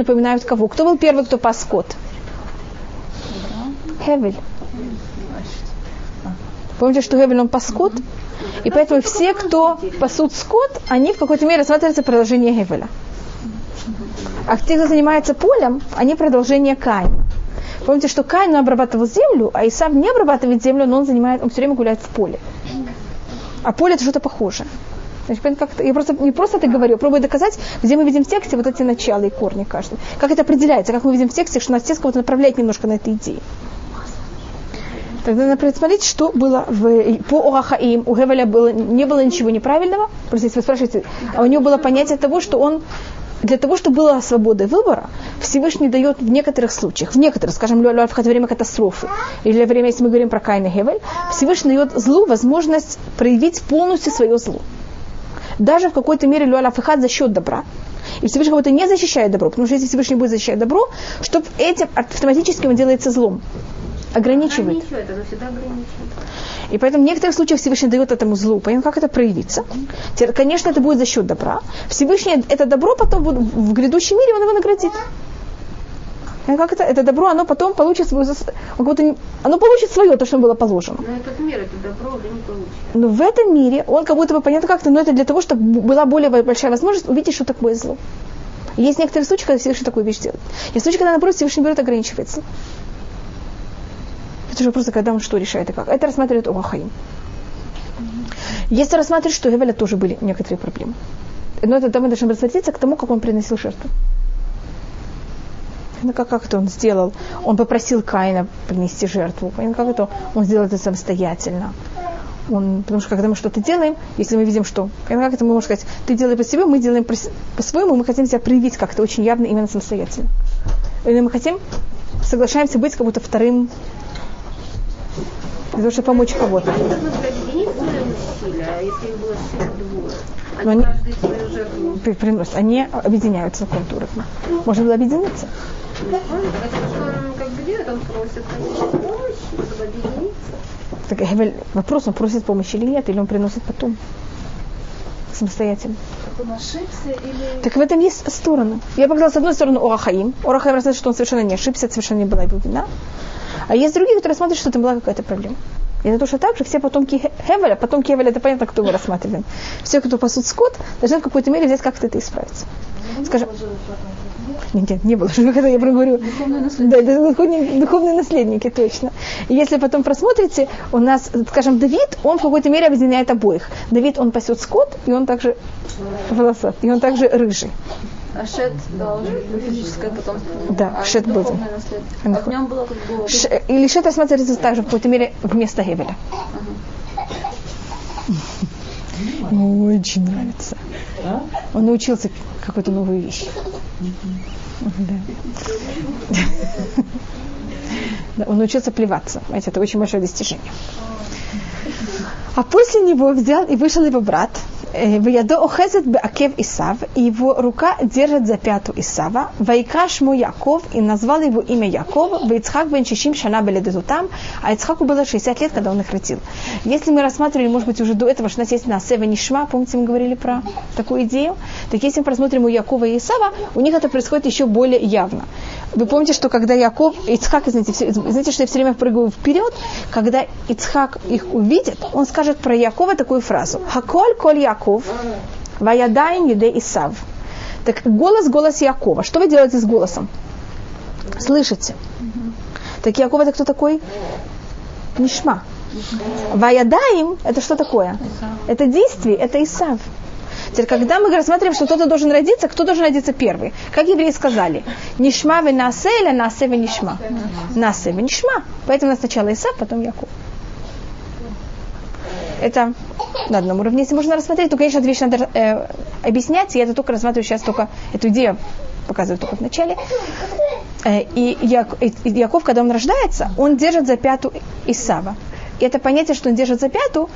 напоминают кого? Кто был первый, кто пас скот? Хевель. Помните, что Хевель он пас скот? И поэтому все, кто пасут скот, они в какой-то мере рассматриваются продолжение Хевеля. А те, кто занимается полем, они продолжение Каина. Помните, что Каин обрабатывал землю, а Исав не обрабатывает землю, но он занимает, он все время гуляет в поле. А поле это что-то похожее. Я просто, не просто это говорю, пробую доказать, где мы видим в тексте вот эти начала и корни каждого. Как это определяется, как мы видим в тексте, что нас текст кого-то направляет немножко на этой идее. Тогда надо посмотреть, что было в, по Орахаим. У Гевеля было, не было ничего неправильного. Просто если вы спрашиваете, а у него было понятие того, что он для того, чтобы была свобода выбора, Всевышний дает в некоторых случаях, в некоторых, скажем, в время катастрофы, или во время, если мы говорим про Каина Гевель, Всевышний дает злу возможность проявить полностью свое зло. Даже в какой-то мере Люаля Фихат за счет добра. И Всевышний кого-то не защищает добро, потому что если Всевышний будет защищать добро, чтобы этим автоматически он делается злом. Ограничивает. ограничивает оно всегда ограничивает. И поэтому в некоторых случаях Всевышний дает этому злу. Понятно, как это проявится? Конечно, это будет за счет добра. Всевышний это добро потом в грядущем мире он его наградит. Как это? Это добро, оно потом получит свою... Оно получит свое, то, что было положено. Но этот мир, это добро уже не получит. Но в этом мире он как будто бы понятно как-то, но это для того, чтобы была более большая возможность увидеть, что такое зло. Есть некоторые случаи, когда Всевышний такую вещь делает. Есть случаи, когда, наоборот, Всевышний берет ограничивается. Это же просто когда он что решает и как. Это рассматривает Охаим. Если рассматривать, что у Гевеля тоже были некоторые проблемы. Но это мы должны рассмотреться к тому, как он приносил жертву. Ну, как, как это он сделал? Он попросил Каина принести жертву. Как это он сделал это самостоятельно? Он, потому что когда мы что-то делаем, если мы видим, что, как это мы можем сказать, ты делаешь по себе, мы делаем по-своему, мы хотим себя проявить как-то очень явно именно самостоятельно. Или мы хотим, соглашаемся быть как будто вторым для того, чтобы помочь кого-то. Но они приносят, они объединяются контуры. Можно было объединиться. Так вопрос, он просит помощи или нет, или он приносит потом самостоятельно. Так он ошибся или... Так в этом есть стороны. Я показала с одной стороны Орахаим. Орахаим рассказывает, что он совершенно не ошибся, совершенно не была его вина. А есть другие, которые смотрят, что там была какая-то проблема. И это точно так же все потомки Хевеля, потомки Хевеля, это понятно, кто мы рассматриваем. Все, кто пасут скот, должны в какой-то мере взять как-то это исправиться. Скажем, нет, нет, не было. Когда я проговорю. Духовные наследники. Да, духовные, духовные наследники, точно. И если потом просмотрите, у нас, скажем, Давид, он в какой-то мере объединяет обоих. Давид, он пасет скот, и он также волосат, и он также рыжий. А Шет быть физическое потомство. Да, а Шет был. А в нем было как бы... Ш... Или Шет рассматривается также в какой-то мере вместо Гевеля. Ему очень нравится. Он научился какой-то новую вещь. Да. Он научился плеваться. Знаете, это очень большое достижение. А после него взял и вышел его брат, в яду охезет беакев Исав, и его рука держит за пяту Исава, вайкаш му Яков, и назвал его имя Яков, в Ицхак бен Шишим Шана там, а Ицхаку было 60 лет, когда он их родил. Если мы рассматривали, может быть, уже до этого, что у нас есть на Сева Нишма, помните, мы говорили про такую идею, так если мы просмотрим у Якова и Исава, у них это происходит еще более явно. Вы помните, что когда Яков, Ицхак, извините, все, знаете, что я все время прыгаю вперед, когда Ицхак их увидит, он скажет про Якова такую фразу. Хаколь коль Яков, ваядаем еде Исав. Так голос, голос Якова. Что вы делаете с голосом? Слышите? Так Яков это кто такой? Нишма. Ваядаем, это что такое? Это действие, это Исав. Теперь, когда мы рассматриваем, что кто-то должен родиться, кто должен родиться первый? Как евреи сказали? Нишма ве насе или насе ве нишма? Насе ве нишма. Поэтому сначала Исав, потом Яков. Это на одном уровне, если можно рассмотреть, то, конечно, эту вещь надо э, объяснять, я это только рассматриваю сейчас только эту идею показываю только в начале. Э, и, Як, и Яков, когда он рождается, он держит за пяту Исава. И это понятие, что он держит за пяту,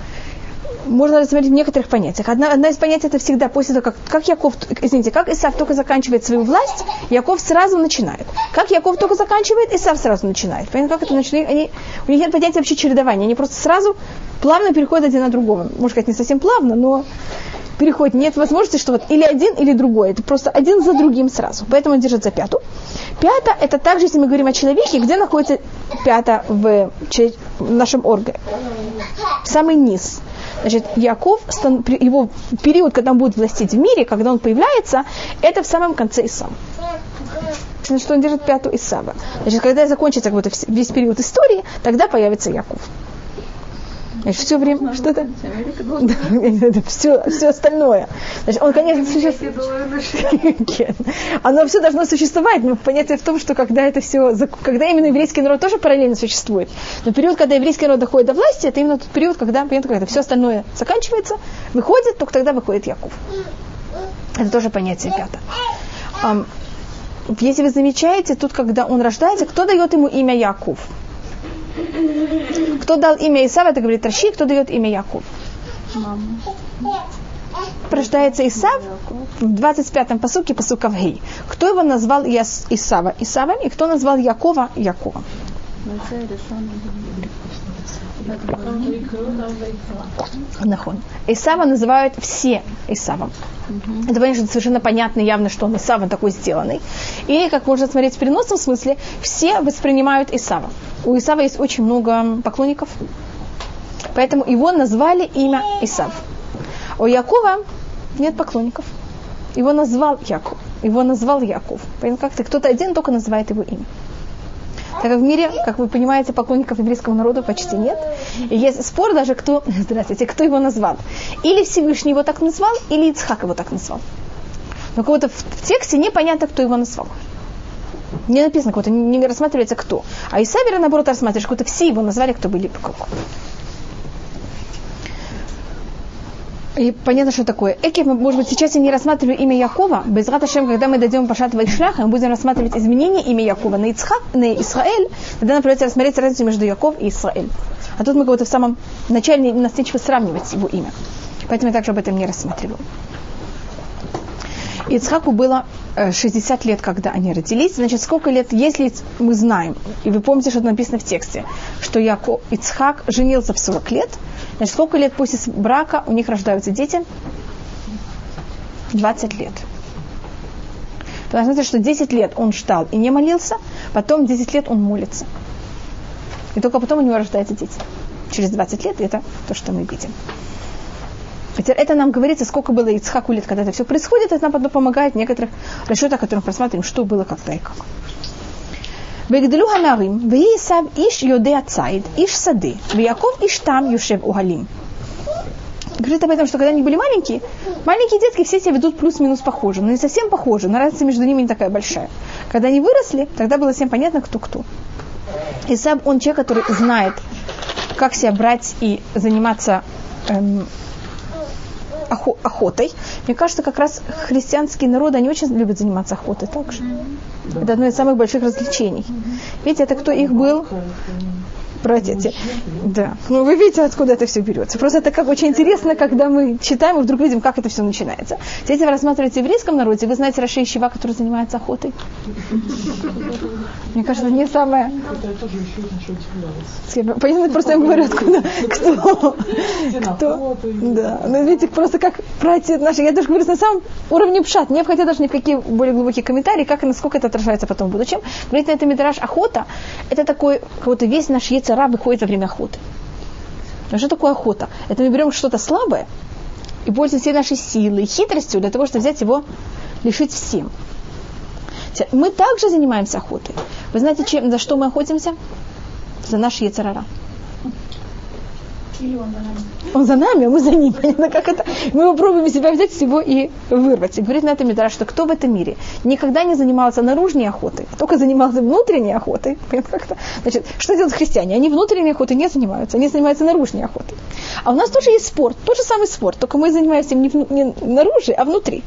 можно рассмотреть в некоторых понятиях. Одна, одна из понятий это всегда после того, как, как Яков, извините, как Исав только заканчивает свою власть, Яков сразу начинает. Как Яков только заканчивает, Исав сразу начинает. Понятно, как это начинает? Они, у них нет понятия вообще чередования. Они просто сразу плавно переходят один на другого. Может сказать, не совсем плавно, но переходит, нет возможности, что вот или один, или другой. Это просто один за другим сразу. Поэтому он держит за пяту. Пята – это также, если мы говорим о человеке, где находится пята в, в нашем органе. Самый низ. Значит, Яков, его период, когда он будет властить в мире, когда он появляется, это в самом конце Исава. Значит, он держит пятую Исава. Значит, когда закончится как будто весь период истории, тогда появится Яков. Значит, все время что-то. Да, все, все остальное. Значит, он, конечно, существует. Оно все должно существовать, но понятие в том, что когда это все, когда именно еврейский народ тоже параллельно существует. Но период, когда еврейский народ доходит до власти, это именно тот период, когда, понятно, когда все остальное заканчивается, выходит, только тогда выходит Яков. Это тоже понятие пятое. Если вы замечаете, тут, когда он рождается, кто дает ему имя Яков? Кто дал имя Исава, это говорит Раши, кто дает имя Яков? Мама. Рождается Исав в 25-м посуке, посука в Гей. Кто его назвал Исава? Исавом, и кто назвал Якова Яковом? Нахон. Исава называют все Исавом. Mm-hmm. Это, конечно, совершенно понятно и явно, что он Исава такой сделанный. И, как можно смотреть в переносном смысле, все воспринимают Исава. У Исава есть очень много поклонников, поэтому его назвали имя Исав. У Якова нет поклонников. Его назвал Яков. Его назвал Яков. Поэтому как-то кто-то один только называет его имя. Так как в мире, как вы понимаете, поклонников еврейского народа почти нет. И есть спор даже, кто, здравствуйте, кто его назвал. Или Всевышний его так назвал, или Ицхак его так назвал. Но кого-то в, тексте непонятно, кто его назвал. Не написано кого-то, не, рассматривается кто. А Исавера, наоборот, рассматриваешь, кого-то все его назвали, кто были как. И понятно, что такое. Экев, может быть, сейчас я не рассматриваю имя Якова. Без Раташем, когда мы дойдем Пашат Вайшлаха, мы будем рассматривать изменение имя Якова на Ицхак, на Исраэль. Тогда нам придется рассмотреть разницу между Яков и Исраэль. А тут мы кого-то в самом начале нас нечего сравнивать его имя. Поэтому я также об этом не рассматриваю. Ицхаку было 60 э, лет, когда они родились. Значит, сколько лет, если мы знаем, и вы помните, что написано в тексте, что Яко, Ицхак женился в 40 лет, значит, сколько лет после брака у них рождаются дети? 20 лет. Потому что, что 10 лет он ждал и не молился, потом 10 лет он молится. И только потом у него рождаются дети. Через 20 лет это то, что мы видим. Хотя это нам говорится, сколько было Ицхаку лет, когда это все происходит, это нам потом помогает в некоторых расчетах, которые мы просматриваем, что было когда и как. ויגדלו הנערים, ויהי עשיו איש יודע ציד, איש שדה, ויעקב איש תם יושב אוהלים. Говорит об этом, что когда они были маленькие, маленькие детки все себя ведут плюс-минус похоже, но не совсем похожи, но разница между ними не такая большая. Когда они выросли, тогда было всем понятно, кто кто. Исаб, он человек, который знает, как себя брать и заниматься эм, охотой. Мне кажется, как раз христианские народы, они очень любят заниматься охотой также. Это одно из самых больших развлечений. Видите, это кто их был? Про дети. Да. Ну, вы видите, откуда это все берется. Просто это как очень интересно, когда мы читаем и вдруг видим, как это все начинается. Если вы рассматриваете в еврейском народе, вы знаете Раши Ищева, который занимается охотой. Мне кажется, не самое... Понятно, просто я говорю, откуда, кто, кто. Да. Ну, видите, просто как братья наши, я даже говорю на самом уровне пшат, не входя даже ни в какие более глубокие комментарии, как и насколько это отражается потом в будущем. Говорит на это Мидраш охота, это такой, как-то весь наш яйцер цара выходит во время охоты. Но что такое охота? Это мы берем что-то слабое и пользуемся всей нашей силой, хитростью для того, чтобы взять его, лишить всем. Мы также занимаемся охотой. Вы знаете, чем, за что мы охотимся? За наш яцерара. Он за нами? А мы за ним. Понятно, как это? Мы его пробуем себя взять всего и вырвать. И говорит на этом Мидраш, что кто в этом мире никогда не занимался наружной охотой, а только занимался внутренней охотой. Понятно, как это? Значит, что делают христиане? Они внутренней охотой не занимаются, они занимаются наружной охотой. А у нас тоже есть спорт, тот же самый спорт, только мы занимаемся не, не наружи, а внутри.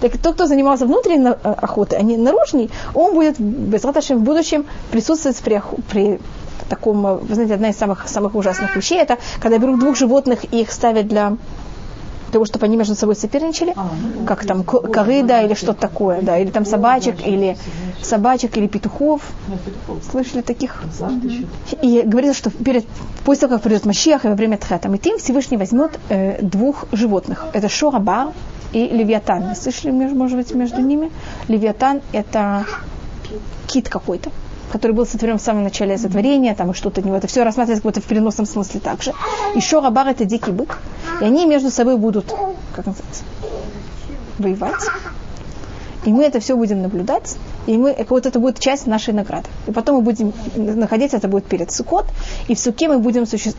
Так тот, кто занимался внутренней э, охотой, а не наружней, он будет без в будущем присутствовать при, при таком, вы знаете, одна из самых, самых ужасных вещей, это когда берут двух животных и их ставят для того, чтобы они между собой соперничали, как там корыда или что-то такое, да, или там собачек, или собачек, или петухов. Слышали таких? И говорится, что перед, после того, как придет Машиах и во время Тхета Митим, Всевышний возьмет э, двух животных. Это Шорабар и Левиатан. Вы слышали, между- может быть, между ними? Левиатан – это кит какой-то который был сотворен в самом начале сотворения, там что-то от него. Это все рассматривается как будто в переносном смысле также. И Шорабар – это дикий бык. И они между собой будут, как называется, воевать. И мы это все будем наблюдать, и мы, вот это будет часть нашей награды. И потом мы будем находиться, это будет перед Сукот, и в Суке мы будем суще...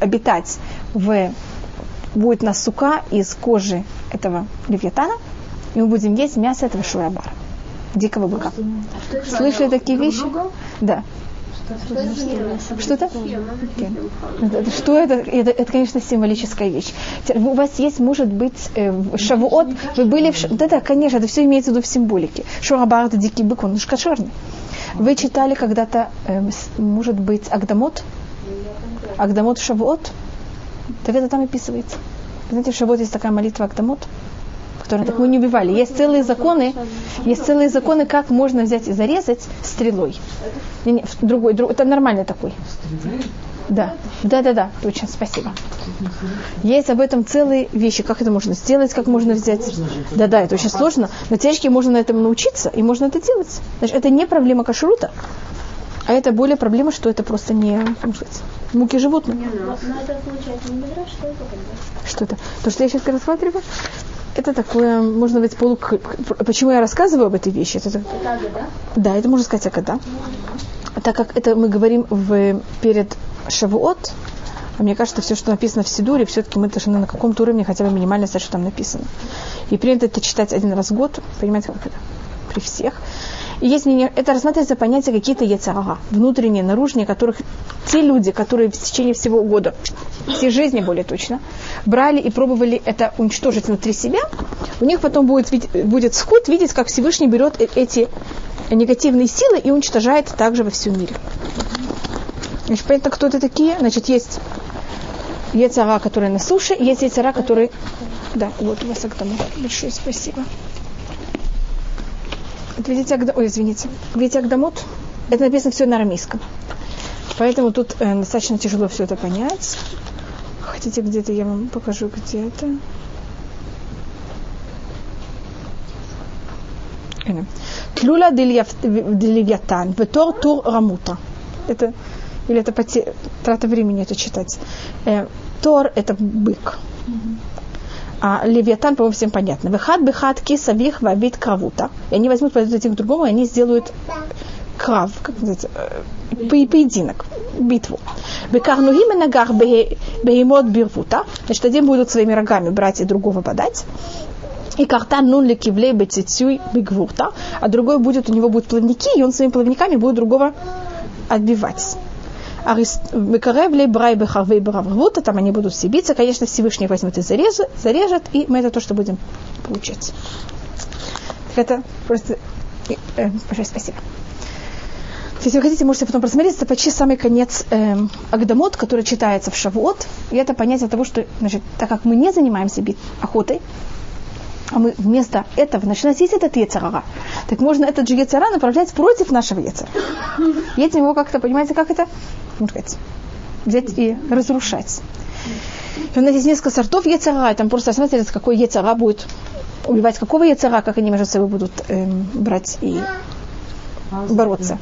обитать в... Будет у нас сука из кожи этого левиатана, и мы будем есть мясо этого шурабара, дикого быка. Слышали такие вещи? Да. Что-то? Это Что это? это? Это, конечно, символическая вещь. У вас есть, может быть, э, Шавуот, вы были в... Ш- Да, да, конечно, это все имеется в виду в символике. Шурабар – это дикий бык, он же кошерный. Вы читали когда-то, с- может быть, Агдамот? Агдамот Шавуот? Так это там описывается. Знаете, в Шавуот есть такая молитва Агдамот, которую так мы не убивали. Есть целые законы, есть целые законы, как можно взять и зарезать стрелой. Не, не, другой, друг- это нормальный такой. Да, да, да, да, точно, спасибо. Есть об этом целые вещи, как это можно сделать, как можно взять. Да, да, это очень сложно, но теоретически можно на этом научиться, и можно это делать. Значит, это не проблема кашрута, а это более проблема, что это просто не, как можно сказать, муки животных. Но это получается не мидраж, что это? Что это? То, что я сейчас рассматриваю, это такое, можно быть полу... Почему я рассказываю об этой вещи? Это, Тага, да? да, это можно сказать Акада. Так как это мы говорим в, перед Шавуот, а мне кажется, все, что написано в Сидуре, все-таки мы должны на каком-то уровне хотя бы минимально знать, что там написано. И принято это читать один раз в год, понимаете, как это? При всех. И мнение, это рассматривается понятие какие-то яцерага, внутренние, наружные, которых те люди, которые в течение всего года, всей жизни более точно, брали и пробовали это уничтожить внутри себя, у них потом будет, будет сход видеть, как Всевышний берет э- эти негативные силы и уничтожает также во всем мире. Значит, понятно, кто это такие? Значит, есть яйцера, которые на суше, есть яйцера, которые... Да, вот у вас Агдамот. Большое спасибо. Ведите Агда... Ой, извините. Ведите Агдамот. Это написано все на арамейском. Поэтому тут э, достаточно тяжело все это понять. Хотите где-то, я вам покажу, где это. Тлюля дельявтан, ветор тур рамута. Это, или это поте... трата времени это читать. Э, тор – это бык. А Левиатан, по-моему, всем понятно. Выхад, бехат, киса, вих, вабит, кравута. И они возьмут, один к другому, и они сделают крав, как называется, э, по- поединок, битву. Бекарнугим и нагар бегемот бирвута. Значит, один будут своими рогами брать и другого подать. И картан нун лекивлей бецицюй бигвурта, а другой будет, у него будут плавники, и он своими плавниками будет другого отбивать. А Мекаревлей, Брай, Бехарвей, Браврвута, там они будут все биться. Конечно, Всевышний возьмет и зарежет, зарежет, и мы это то, что будем получать. Это просто... э, большое спасибо. Если вы хотите, можете потом просмотреть, это почти самый конец эм, Агдамот, который читается в Шавуот. И это понятие того, что, значит, так как мы не занимаемся бит- охотой, а мы вместо этого, значит, у нас есть этот Ецарара, так можно этот же Ецара направлять против нашего. И этим его как-то, понимаете, как это? Можно сказать, взять и разрушать. И у нас есть несколько сортов Ецара, и там просто рассматривается, какой Ецара будет убивать какого Ецара, как они между собой будут эм, брать и бороться.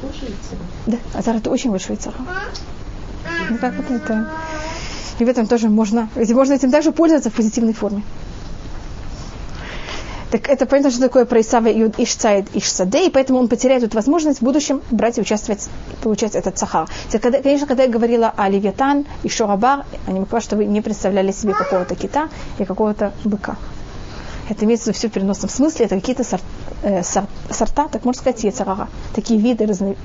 Да, Азар это очень большой Ецара. Ну, как вот это... И в этом тоже можно, можно этим также пользоваться в позитивной форме. Так это понятно, что такое про Исава и Ишцаид Ишсаде, и поэтому он потеряет эту возможность в будущем брать и участвовать, получать этот сахар. Когда- конечно, когда я говорила о Левиатан и Шорабар, я не могла, что вы не представляли себе какого-то кита и какого-то быка. Это имеется в виду все в переносном смысле, это какие-то сор- э, сор- сорта, так можно сказать, яцерара, такие виды разные.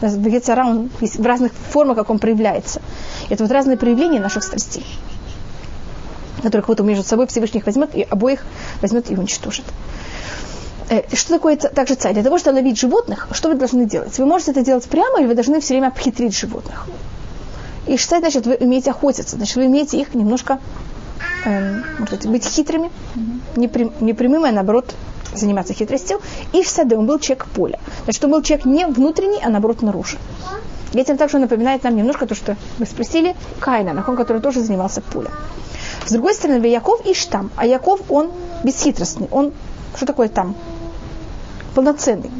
В яцера он есть в разных формах, как он проявляется. Это вот разные проявления наших страстей которых вот между собой Всевышний их возьмет и обоих возьмет и уничтожит. Э, Что такое также царь? Для того, чтобы ловить животных, что вы должны делать? Вы можете это делать прямо, или вы должны все время обхитрить животных. И что значит, вы умеете охотиться, значит, вы умеете их немножко э, может быть хитрыми, не, прям, не прямым, а наоборот заниматься хитростью. И в саде он был человек поля. Значит, он был человек не внутренний, а наоборот наружу. И этим также напоминает нам немножко то, что вы спросили, Кайна, на ком который тоже занимался полем. С другой стороны, Яков и Штам. А Яков, он бесхитростный. Он, что такое там? Полноценный.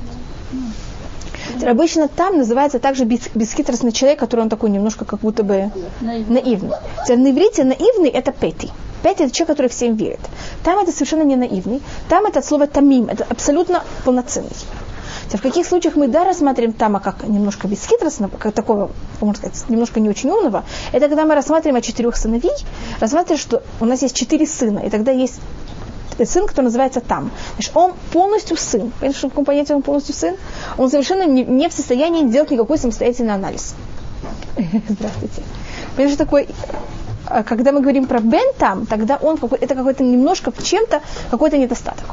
Обычно там называется также бесхитростный человек, который он такой немножко как будто бы наивный. наивный. На иврите наивный это петий. Пять это человек, который всем верит. Там это совершенно не наивный. Там это слово тамим, это абсолютно полноценный. В каких случаях мы да рассматриваем Тама как немножко бесхитростного, как такого, можно сказать, немножко не очень умного, это когда мы рассматриваем о четырех сыновей, рассматриваем, что у нас есть четыре сына, и тогда есть сын, который называется там. Значит, он полностью сын. Понимаете, что в каком понятии он полностью сын? Он совершенно не, не в состоянии делать никакой самостоятельный анализ. Здравствуйте. Понимаете, что такое а когда мы говорим про Бен там, тогда он какой, это какой-то немножко в чем-то какой-то недостаток.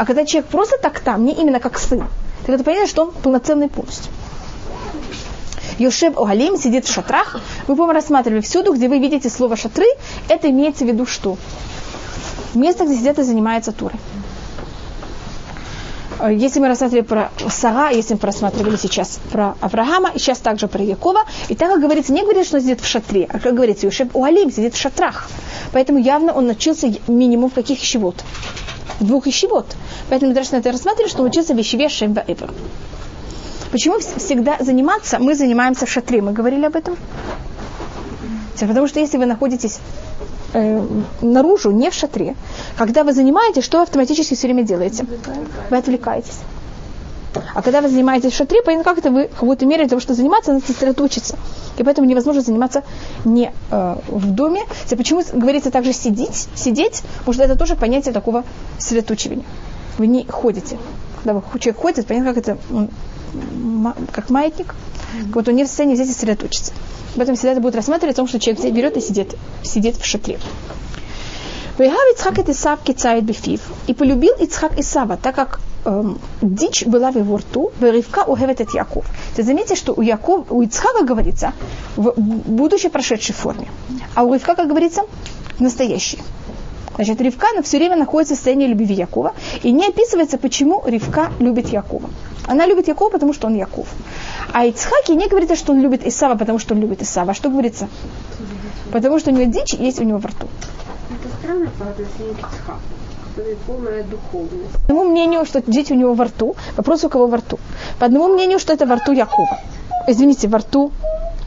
А когда человек просто так там, не именно как сын, тогда ты понимаешь, что он полноценный полностью. Йошеб Огалим сидит в шатрах. Мы, по-моему, рассматривали всюду, где вы видите слово шатры, это имеется в виду что? Место, где сидят и занимаются турой. Э, если мы рассматривали про Сара, если мы просматривали сейчас про Авраама, и сейчас также про Якова, и так как говорится, не говорит, что он сидит в шатре, а как говорится, Юшеб Уалим сидит в шатрах. Поэтому явно он учился минимум каких ищевод? В двух ищевод. Поэтому даже на это рассматривали, что он учился в ищеве Шемба Эбра. Почему всегда заниматься? Мы занимаемся в шатре. Мы говорили об этом? Потому что если вы находитесь э, наружу, не в шатре. Когда вы занимаетесь, что вы автоматически все время делаете? Вы отвлекаетесь. А когда вы занимаетесь в шатре, понятно, как это вы в какой-то мере для того, чтобы заниматься, надо сосредоточиться. И поэтому невозможно заниматься не э, в доме. Почему говорится также сидеть? Сидеть, потому что это тоже понятие такого сосредоточивания. Вы не ходите. Когда человек ходит, понятно, как это, как маятник. Вот он не в состоянии здесь сосредоточиться. Об этом всегда это будет рассматривать, о том, что человек берет и сидит, сидит в шатре. Вейгав Ицхак et Исав кицает бифив. И полюбил Ицхак Исава, так как эм, дичь была в его рту, Ривка угевет от Яков. Ты заметите, что у, Яков, у Ицхака говорится в будущей прошедшей форме, а у Ривка, как говорится, в настоящей. Значит, Ривка она все время находится в состоянии любви Якова, и не описывается, почему Ривка любит Якова. Она любит Якова, потому что он Яков. А Ицхаки не говорится, что он любит Исава, потому что он любит Исава. Что говорится? Потому что у него дичь есть у него во рту. Это странно по отношению к Ицхаку полная духовность. По одному мнению, что дети у него во рту. Вопрос у кого во рту. По одному мнению, что это во рту Якова. Извините, во рту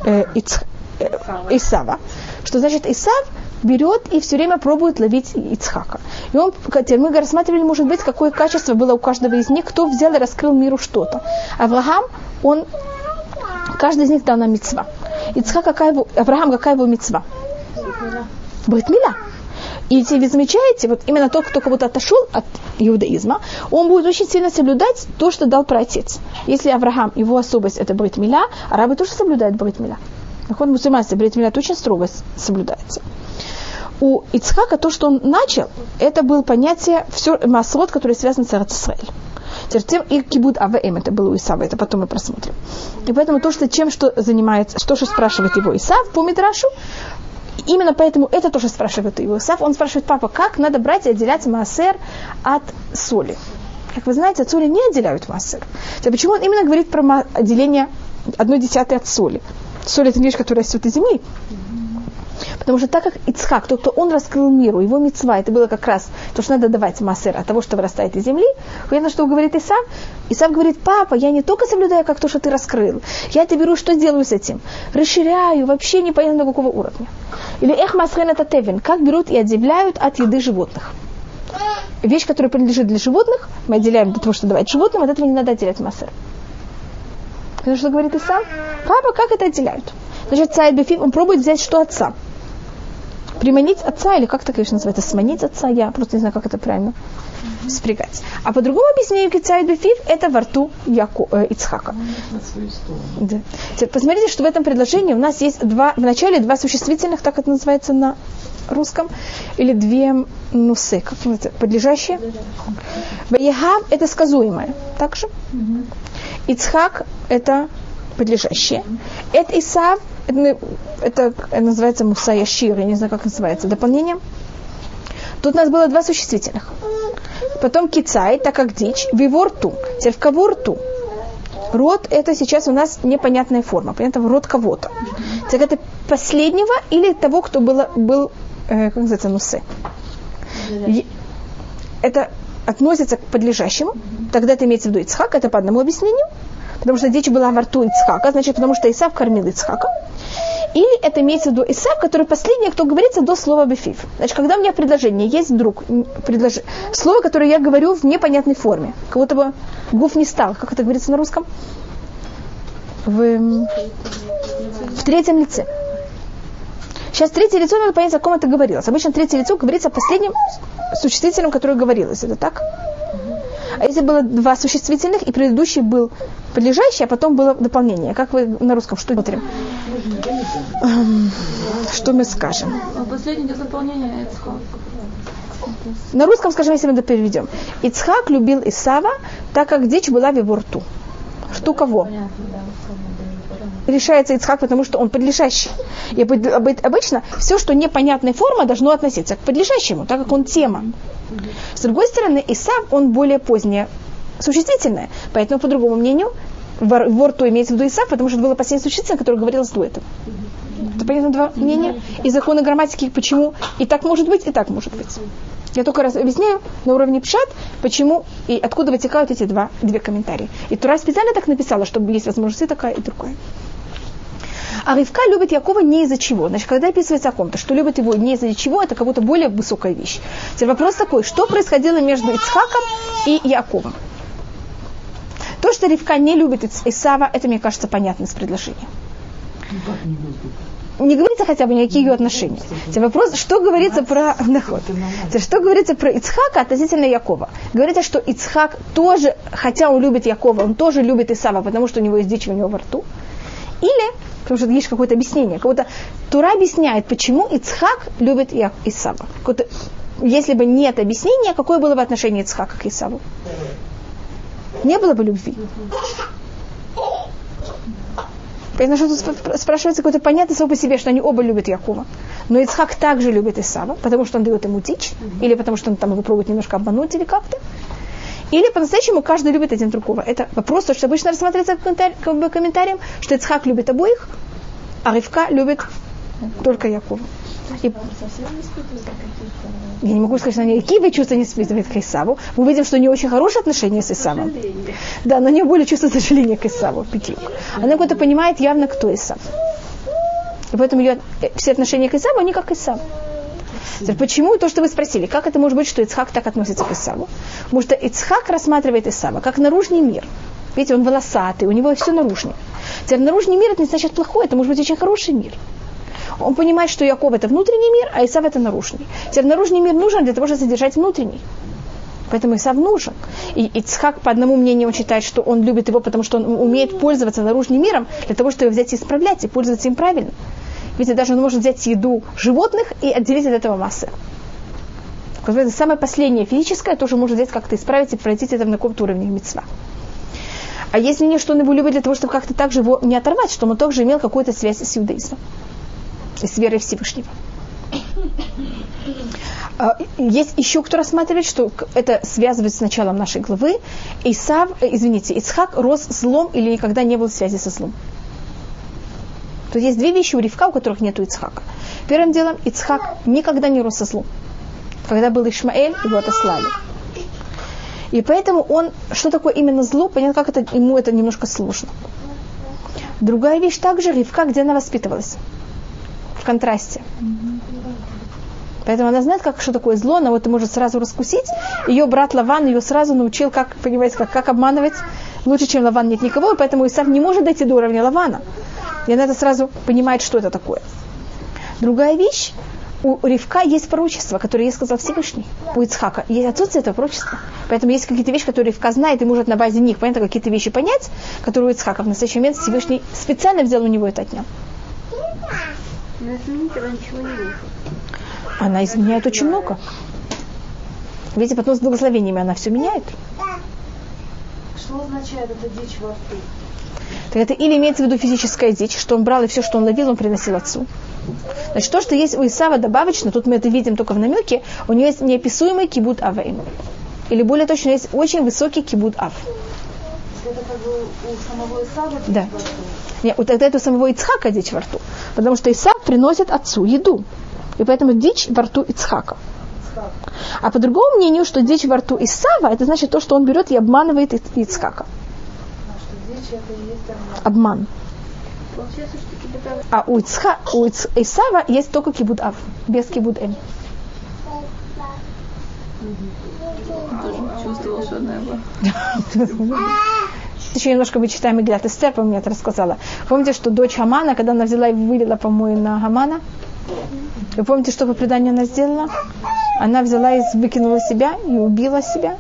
э, Ицх, э, Исава. Что значит Исав берет и все время пробует ловить Ицхака. И он, мы рассматривали, может быть, какое качество было у каждого из них, кто взял и раскрыл миру что-то. Авраам, он, каждый из них дал нам мецва. Ицхак, какая его, Авраам, какая его мецва? Бритмиля. И вы замечаете, вот именно тот, кто кого-то отошел от иудаизма, он будет очень сильно соблюдать то, что дал праотец. Если Авраам, его особость это бритмиля, арабы тоже соблюдают бритмиля. Нахон мусульманство бритмиля очень строго соблюдается у Ицхака то, что он начал, это было понятие все масрот, который связан с Израиль. Тем и кибуд АВМ, это было у Исава, это потом мы просмотрим. И поэтому то, что чем что занимается, что же спрашивает его Исав по Мидрашу, именно поэтому это тоже спрашивает Исав. Он спрашивает, папа, как надо брать и отделять маасер от соли? Как вы знаете, от соли не отделяют маасер. Почему он именно говорит про отделение одной десятой от соли? Соль это вещь, которая растет из земли. Потому что так как Ицхак, тот, кто он раскрыл миру, его мецва, это было как раз то, что надо давать массер от того, что вырастает из земли. Понятно, что говорит Исав? Исав говорит, папа, я не только соблюдаю, как то, что ты раскрыл. Я это беру, что делаю с этим? Расширяю, вообще непонятно до какого уровня. Или эх масхен это тевен, как берут и отделяют от еды животных. Вещь, которая принадлежит для животных, мы отделяем для того, чтобы давать животным, от этого не надо отделять массер. Потому что говорит Исав? Папа, как это отделяют? Значит, царь Бефим, он пробует взять что отца. Приманить отца, или как это, конечно, называется, сманить отца, я просто не знаю, как это правильно спрягать. А по-другому объяснению Кицайд Бефив это во рту Яку, э, Ицхака. Да. Теперь посмотрите, что в этом предложении у нас есть два, в начале два существительных, так это называется на русском, или две нусы, как называется, подлежащие. Ваехав это сказуемое, также. Ицхак это подлежащее. Это Исав, это называется Мусая Шир, я не знаю, как называется, дополнение. Тут у нас было два существительных. Потом кицай, так как дичь, виворту. Теперь в кого рту? Род это сейчас у нас непонятная форма. Понятно, род кого-то. Так это последнего или того, кто был, был э, как называется, нусы. Это относится к подлежащему. Тогда это имеется в виду Ицхак, это по одному объяснению. Потому что дичь была во рту Ицхака, значит, потому что Исав кормил Ицхака. Или это имеется в виду Исав, который последний, кто говорится до слова бефив. Значит, когда у меня предложение есть вдруг предлож... слово, которое я говорю в непонятной форме, как будто бы гуф не стал, как это говорится на русском? В, в третьем лице. Сейчас третье лицо надо понять, о ком это говорилось. Обычно третье лицо говорится о последнем существительном, которое говорилось. Это так? А если было два существительных, и предыдущий был подлежащий, а потом было дополнение. Как вы на русском что смотрим? Эм, что мы скажем? Последнее дополнение Ицхак. На русском, скажем, если мы это переведем. Ицхак любил Исава, так как дичь была в его рту. Рту кого? решается Ицхак, потому что он подлежащий. И обычно все, что непонятная форма, должно относиться к подлежащему, так как он тема. С другой стороны, Исав, он более позднее существительное. Поэтому, по другому мнению, вор то имеется в виду Исав, потому что это было последнее существительное, которое говорилось до этого. Это понятно два мнения? И законы грамматики, почему и так может быть, и так может быть. Я только раз объясняю на уровне пшат, почему и откуда вытекают эти два, две комментарии. И Тура специально так написала, чтобы есть возможность и такая, и другая. А Ривка любит Якова не из-за чего. Значит, когда описывается о ком-то, что любит его не из-за чего, это как будто более высокая вещь. Теперь вопрос такой, что происходило между Ицхаком и Яковом? То, что Ривка не любит Исава, это, мне кажется, понятно из предложения. Не говорится хотя бы никакие ее отношения. Теперь вопрос, что говорится про доход. Что говорится про Ицхака относительно Якова? Говорится, что Ицхак тоже, хотя он любит Якова, он тоже любит Исава, потому что у него есть дичь у него во рту. Или Потому что есть какое-то объяснение. Как-то Тура объясняет, почему Ицхак любит Исава. Если бы нет объяснения, какое было бы отношение Ицхака к Исаву? Не было бы любви. Поэтому что тут спрашивается какое-то понятно само по себе, что они оба любят Якова. Но Ицхак также любит Исава, потому что он дает ему дичь, или потому что он там его пробует немножко обмануть или как-то. Или по-настоящему каждый любит один другого. Это вопрос, то, что обычно рассматривается в комментариям, что Ицхак любит обоих, а Ривка любит только Якова. И... Я не могу сказать, что она никакие чувства не испытывает к Исаву. Мы видим, что у нее очень хорошие отношения с Исавом. Да, но у нее более чувство сожаления к Исаву, Петлюк. Она какой-то понимает явно, кто Исав. И поэтому ее э, все отношения к Исаву, они как Исав. Почему то, что вы спросили, как это может быть, что Ицхак так относится к Исаву? Потому что Ицхак рассматривает Исава как наружный мир. Видите, он волосатый, у него все наружнее. Теперь наружный мир это не значит плохой, это может быть очень хороший мир. Он понимает, что Яков это внутренний мир, а Исав это наружный. Теперь наружный мир нужен для того, чтобы содержать внутренний. Поэтому Исав нужен. И Ицхак, по одному мнению, считает, что он любит его, потому что он умеет пользоваться наружным миром, для того, чтобы взять и исправлять, и пользоваться им правильно. Ведь даже он может взять еду животных и отделить от этого массы. Это самое последнее физическое тоже может взять как-то исправить и пройти это на каком-то уровне мецва. А если не, что он его любит для того, чтобы как-то также его не оторвать, что он также имел какую-то связь с иудаизмом и с верой Всевышнего. А, есть еще кто рассматривает, что это связывает с началом нашей главы. Исав, э, извините, Ицхак рос злом или никогда не был в связи со злом. То есть две вещи у Ривка, у которых нет Ицхака. Первым делом, Ицхак никогда не рос со злом. Когда был Ишмаэль, его отослали. И поэтому он, что такое именно зло, понятно, как это, ему это немножко сложно. Другая вещь также Ривка, где она воспитывалась. В контрасте. Поэтому она знает, как, что такое зло, она вот может сразу раскусить. Ее брат Лаван ее сразу научил, как, понимаете, как, как обманывать. Лучше, чем Лаван нет никого, и поэтому Исав не может дойти до уровня Лавана. И она это сразу понимает, что это такое. Другая вещь, у Ривка есть пророчество, которое ей сказал Всевышний. У Ицхака есть отсутствие этого пророчества. Поэтому есть какие-то вещи, которые Ривка знает и может на базе них, понятно, какие-то вещи понять, которые у Ицхака в настоящий момент Всевышний специально взял у него это отнял. Она изменяет очень много. Видите, потом с благословениями она все меняет. Что означает эта дичь во рту? Так это или имеется в виду физическая дичь, что он брал и все, что он ловил, он приносил отцу. Значит, то, что есть у Исава добавочно, тут мы это видим только в намеке, у него есть неописуемый кибут авейн. Или более точно, есть очень высокий кибут ав. Это как бы у самого Исава дичь Да. во рту. Нет, вот тогда это у самого Ицхака дичь во рту. Потому что Исав приносит отцу еду. И поэтому дичь во рту Ицхака. А по другому мнению, что дичь во рту Исава, это значит то, что он берет и обманывает Иц- Ицхака. А что обман. Что А у, Ицха, у Иц- Исава есть только кибуд ав, без кибуд эм. Тоже чувство волшебное было. Еще немножко вычитаем Иглят Эстер, помню, я это рассказала. Помните, что дочь Хамана, когда она взяла и вылила помой на Хамана, вы помните, что по преданию она сделала? Она взяла и выкинула себя и убила себя.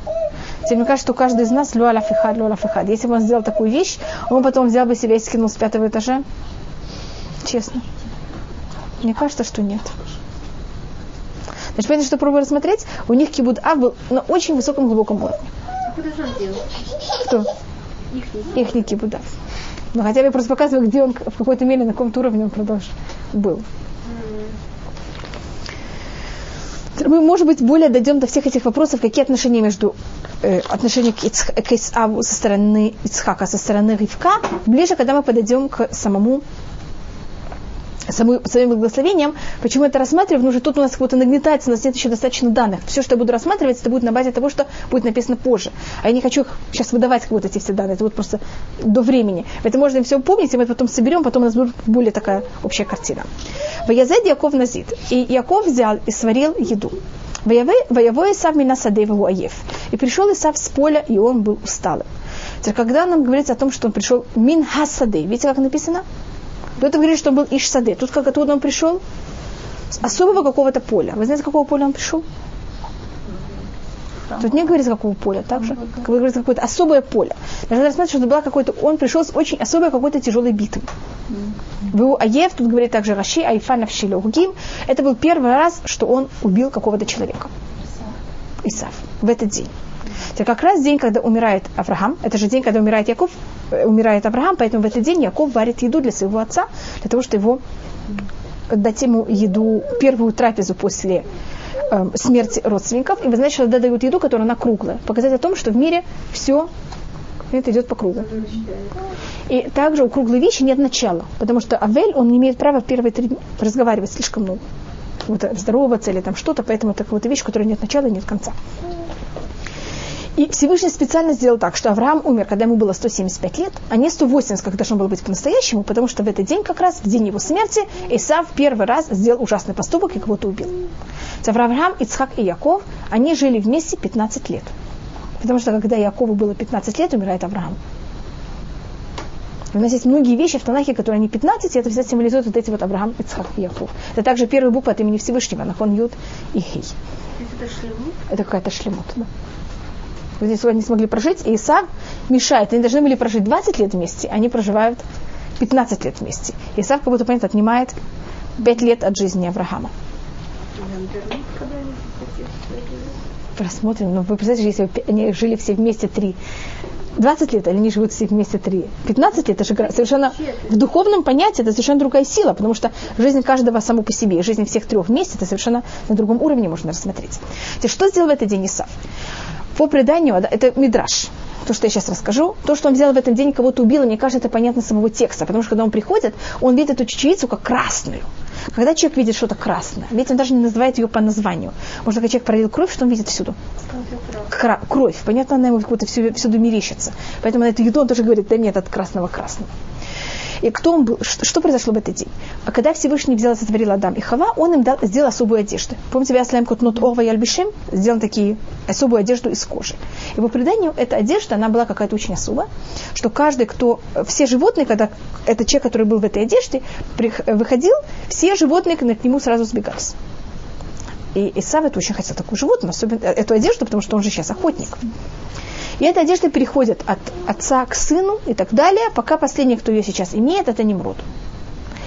Теперь мне кажется, что каждый из нас люаля фихад, люаля фихад. Если бы он сделал такую вещь, он потом взял бы себя и скинул с пятого этажа. Честно. Мне кажется, что нет. Значит, понятно, что пробую рассмотреть, у них кибуд ав был на очень высоком глубоком уровне. А? Кто? Их не ав. Но хотя бы я просто показываю, где он в какой-то мере, на каком-то уровне он продолжил был. Мы, может быть, более дойдем до всех этих вопросов, какие отношения между э, отношения к, Ицх, к Исаву со стороны Ицхака, со стороны Ривка, ближе, когда мы подойдем к самому саму- своим благословением. Почему это рассматриваем? Потому что тут у нас как будто нагнетается, у нас нет еще достаточно данных. Все, что я буду рассматривать, это будет на базе того, что будет написано позже. А я не хочу сейчас выдавать как будто эти все данные, это будет просто до времени. Это можно все помнить, и мы это потом соберем, потом у нас будет более такая общая картина. Ваязед Яков Назид. И Яков взял и сварил еду. Воевой Исав меня садеву аев. И пришел Исав с поля, и он был усталый. Когда нам говорится о том, что он пришел мин хасаде, видите, как написано? То это говорит, что он был иш саде. Тут как оттуда он пришел? С особого какого-то поля. Вы знаете, с какого поля он пришел? Тут не говорится, какого поля, так же? Как какое-то особое поле. Даже рассматривать, что это была какой-то, он пришел с очень особой какой-то тяжелой битвы. В Аев, тут говорит также Раши, Айфанов Шилюгим. Это был первый раз, что он убил какого-то человека. Исав. В этот день. Это как раз день, когда умирает Авраам. Это же день, когда умирает Яков, э, умирает Авраам, поэтому в этот день Яков варит еду для своего отца, для того, чтобы его дать ему еду, первую трапезу после э, смерти родственников. И вы знаете, что тогда дают еду, которая она круглая. Показать о том, что в мире все это идет по кругу. И также у круглой вещи нет начала, потому что Авель, он не имеет права первые три дня разговаривать слишком много. Вот, э, здороваться или там что-то, поэтому это какая-то вещь, у которой нет начала и нет конца. И Всевышний специально сделал так, что Авраам умер, когда ему было 175 лет, а не 180, как должно было быть по-настоящему, потому что в этот день как раз, в день его смерти, Исав первый раз сделал ужасный поступок и кого-то убил. Авраам, Ицхак и Яков, они жили вместе 15 лет. Потому что когда Якову было 15 лет, умирает Авраам. У нас есть многие вещи в Танахе, которые они 15, и это всегда символизует вот эти вот Авраам, Ицхак и Яков. Это также первая буква от имени Всевышнего, Нахон Юд и Хей. Это шлемут? Это какая-то шлемут. Да. Здесь они смогли прожить, и Исав мешает. Они должны были прожить 20 лет вместе, они проживают 15 лет вместе. И Исав, как будто, понятно, отнимает 5 лет от жизни Авраама. Посмотрим. Но вы представляете, если они жили все вместе 3 20 лет, или они живут все вместе 3. 15 лет, это же совершенно в духовном понятии это совершенно другая сила, потому что жизнь каждого само по себе, жизнь всех трех вместе, это совершенно на другом уровне можно рассмотреть. Теперь, что сделал в этот день Исав? По преданию, да, это мидраш, то, что я сейчас расскажу, то, что он взял в этот день, кого-то убил, мне кажется, это понятно самого текста, потому что когда он приходит, он видит эту чечевицу как красную. Когда человек видит что-то красное, ведь он даже не называет ее по названию. Может, когда человек пролил кровь, что он видит всюду? Кра- кровь. Понятно, она ему как-то всюду, всюду мерещится. Поэтому на эту еду он тоже говорит, да нет, от красного-красного. И кто он был, что, произошло в этот день? А когда Всевышний взял сотворил Адам и Хава, он им дал, сделал особую одежду. Помните, Вяслаем Котнут Ова и Альбишем сделал такие, особую одежду из кожи. И по преданию, эта одежда, она была какая-то очень особая, что каждый, кто, все животные, когда этот человек, который был в этой одежде, выходил, все животные к нему сразу сбегались. И Исав это очень хотел такую животную, особенно эту одежду, потому что он же сейчас охотник. И эта одежда переходит от отца к сыну и так далее, пока последний, кто ее сейчас имеет, это Немрод.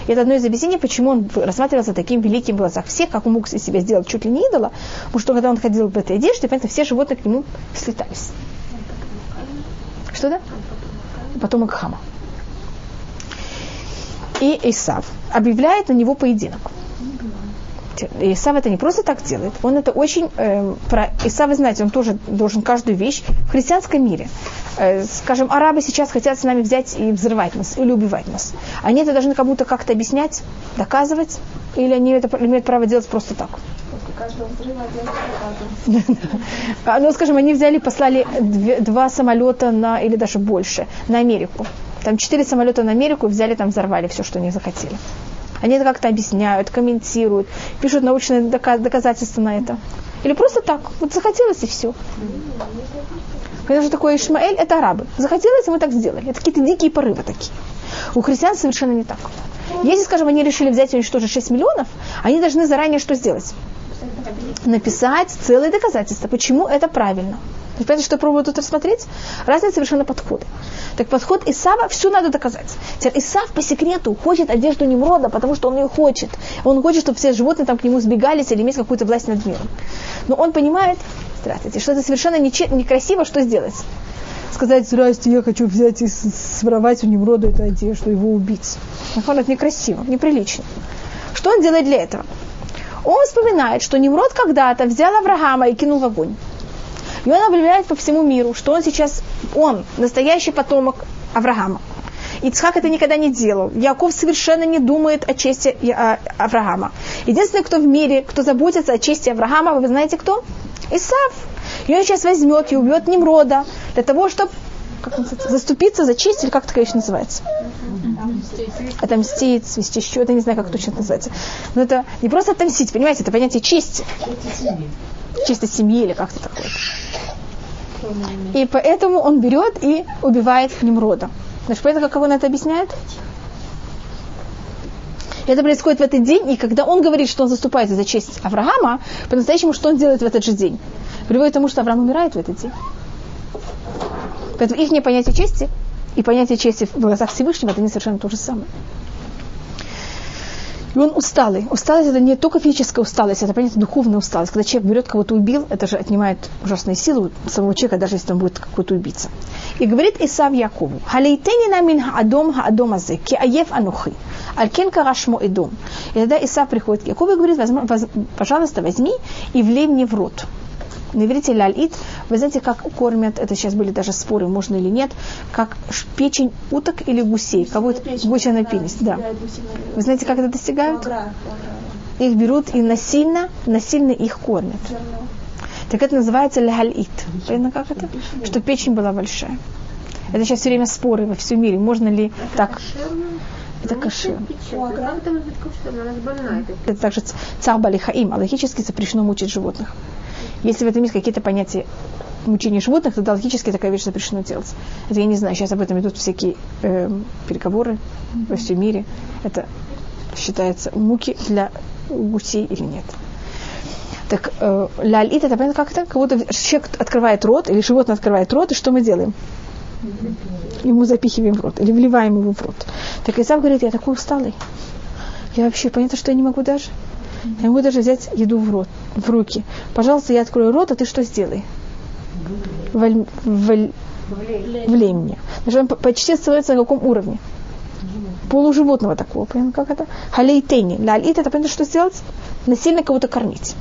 И это одно из объяснений, почему он рассматривался таким великим в глазах всех, как он мог из себя сделать чуть ли не идола, потому что когда он ходил в этой одежде, понятно, все животные к нему слетались. Что да? Потомок Хама. И Исав объявляет на него поединок. Исав это не просто так делает, он это очень... Э, про Исав, вы знаете, он тоже должен каждую вещь в христианском мире. Э, скажем, арабы сейчас хотят с нами взять и взрывать нас, или убивать нас. Они это должны кому-то как-то объяснять, доказывать, или они это имеют право делать просто так. А, ну, скажем, они взяли, послали два самолета на, или даже больше, на Америку. Там четыре самолета на Америку взяли, там взорвали все, что они захотели. Они это как-то объясняют, комментируют, пишут научные доказательства на это. Или просто так, вот захотелось и все. Потому что такое Ишмаэль, это арабы. Захотелось, и мы так сделали. Это какие-то дикие порывы такие. У христиан совершенно не так. Если, скажем, они решили взять и уничтожить 6 миллионов, они должны заранее что сделать? Написать целые доказательства, почему это правильно. Понимаете, что я пробую тут рассмотреть? Разные совершенно подходы. Так подход Исава все надо доказать. Теперь Исав по секрету хочет одежду Немрода, потому что он ее хочет. Он хочет, чтобы все животные там к нему сбегались или иметь какую-то власть над миром. Но он понимает, здравствуйте, что это совершенно некрасиво, что сделать? Сказать, здрасте, я хочу взять и своровать у Немрода эту одежду, его убить. Он это некрасиво, неприлично. Что он делает для этого? Он вспоминает, что Немрод когда-то взял Авраама и кинул в огонь. И он объявляет по всему миру, что он сейчас, он настоящий потомок Авраама. Ицхак это никогда не делал. Яков совершенно не думает о чести а, Авраама. Единственный, кто в мире, кто заботится о чести Авраама, вы знаете кто? Исав. И он сейчас возьмет и убьет Немрода для того, чтобы заступиться за честь, или как это, конечно, называется? Отомстить, свести счет, я не знаю, как точно это называется. Но это не просто отомстить, понимаете, это понятие чести чисто семьи или как-то такое. И поэтому он берет и убивает Немрода. Значит, понятно, как он это объясняет? Это происходит в этот день, и когда он говорит, что он заступается за честь Авраама, по-настоящему, что он делает в этот же день? Приводит к тому, что Авраам умирает в этот день. Поэтому их понятие чести и понятие чести в глазах Всевышнего это не совершенно то же самое. И он усталый. Усталость это не только физическая усталость, это, понятие, духовная усталость. Когда человек берет кого-то убил, это же отнимает ужасные силы самого человека, даже если он будет какой-то убийца. И говорит Исав Якову, «Халейтени намин хаадом хаадом азе, ки аев анухи, алькен карашмо идом». И тогда Исав приходит к Якову и говорит, пожалуйста, возьми и влей мне в рот на иврите ляльит, вы знаете, как кормят, это сейчас были даже споры, можно или нет, как печень уток или гусей. Кого это гуся напились, да. Вы знаете, как это достигают? Их берут и насильно, насильно их кормят. Так это называется ляльит. Понятно, как это? Что печень была большая. Это сейчас все время споры во всем мире. Можно ли так... Это кашер. Это также цар балихаим, а логически запрещено мучить животных. Если в этом есть какие-то понятия мучения животных, тогда логически такая вещь запрещена делать. Это я не знаю, сейчас об этом идут всякие э, переговоры во всем мире. Это считается муки для гусей или нет. Так э, лялит это понятно как-то, как будто человек открывает рот, или животное открывает рот, и что мы делаем? Ему запихиваем в рот, или вливаем его в рот. Так Исав говорит, я такой усталый. Я вообще, понятно, что я не могу даже. Я могу даже взять еду в рот, в руки. Пожалуйста, я открою рот, а ты что сделай? Валь, валь, влей мне. Значит, он почти становится на каком уровне? Полуживотного такого. Понятно, как это? Халейтейни. Лалит это, понятно, что сделать? Насильно кого-то кормить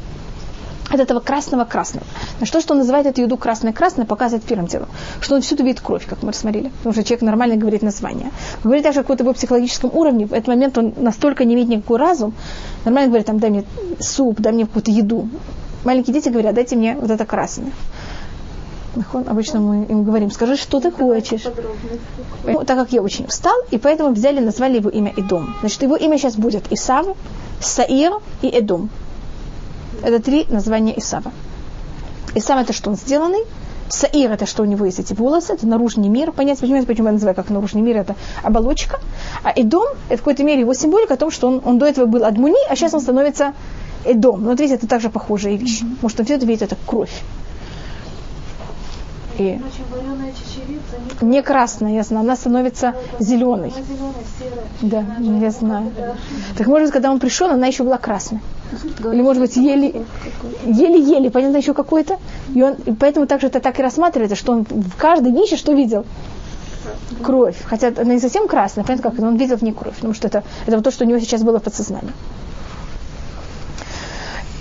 от этого красного-красного. На что, что он называет эту еду красное-красное, показывает первым делом. Что он всюду видит кровь, как мы рассмотрели. Потому что человек нормально говорит название. Говорит также о каком-то его психологическом уровне. В этот момент он настолько не имеет никакой разум. Нормально говорит, там, дай мне суп, дай мне какую-то еду. Маленькие дети говорят, дайте мне вот это красное. Обычно мы им говорим, скажи, что ты хочешь. Ну, так как я очень устал, и поэтому взяли, назвали его имя Идом. Значит, его имя сейчас будет Исав, Саир и Эдом. Это три названия Исава. Исав это что он сделанный, Саир это что у него есть эти волосы, это наружный мир. Понятно, почему, почему я называю как наружный мир, это оболочка. А Эдом, это в какой-то мере его символика о том, что он, он до этого был Адмуни, а сейчас он становится Эдом. Но вот видите, это также похожая вещь. Потому что все это видит, это кровь. И не красная, я знаю, она становится зеленой. Да, я знаю. Так может быть, когда он пришел, она еще была красной. Или, может быть, еле, еле-еле, понятно, еще какой-то. И, он, и поэтому также это так и рассматривается, что он в каждой вещи что видел? Кровь. Хотя она не совсем красная, понятно, как, он видел в ней кровь, потому что это, это вот то, что у него сейчас было в подсознании.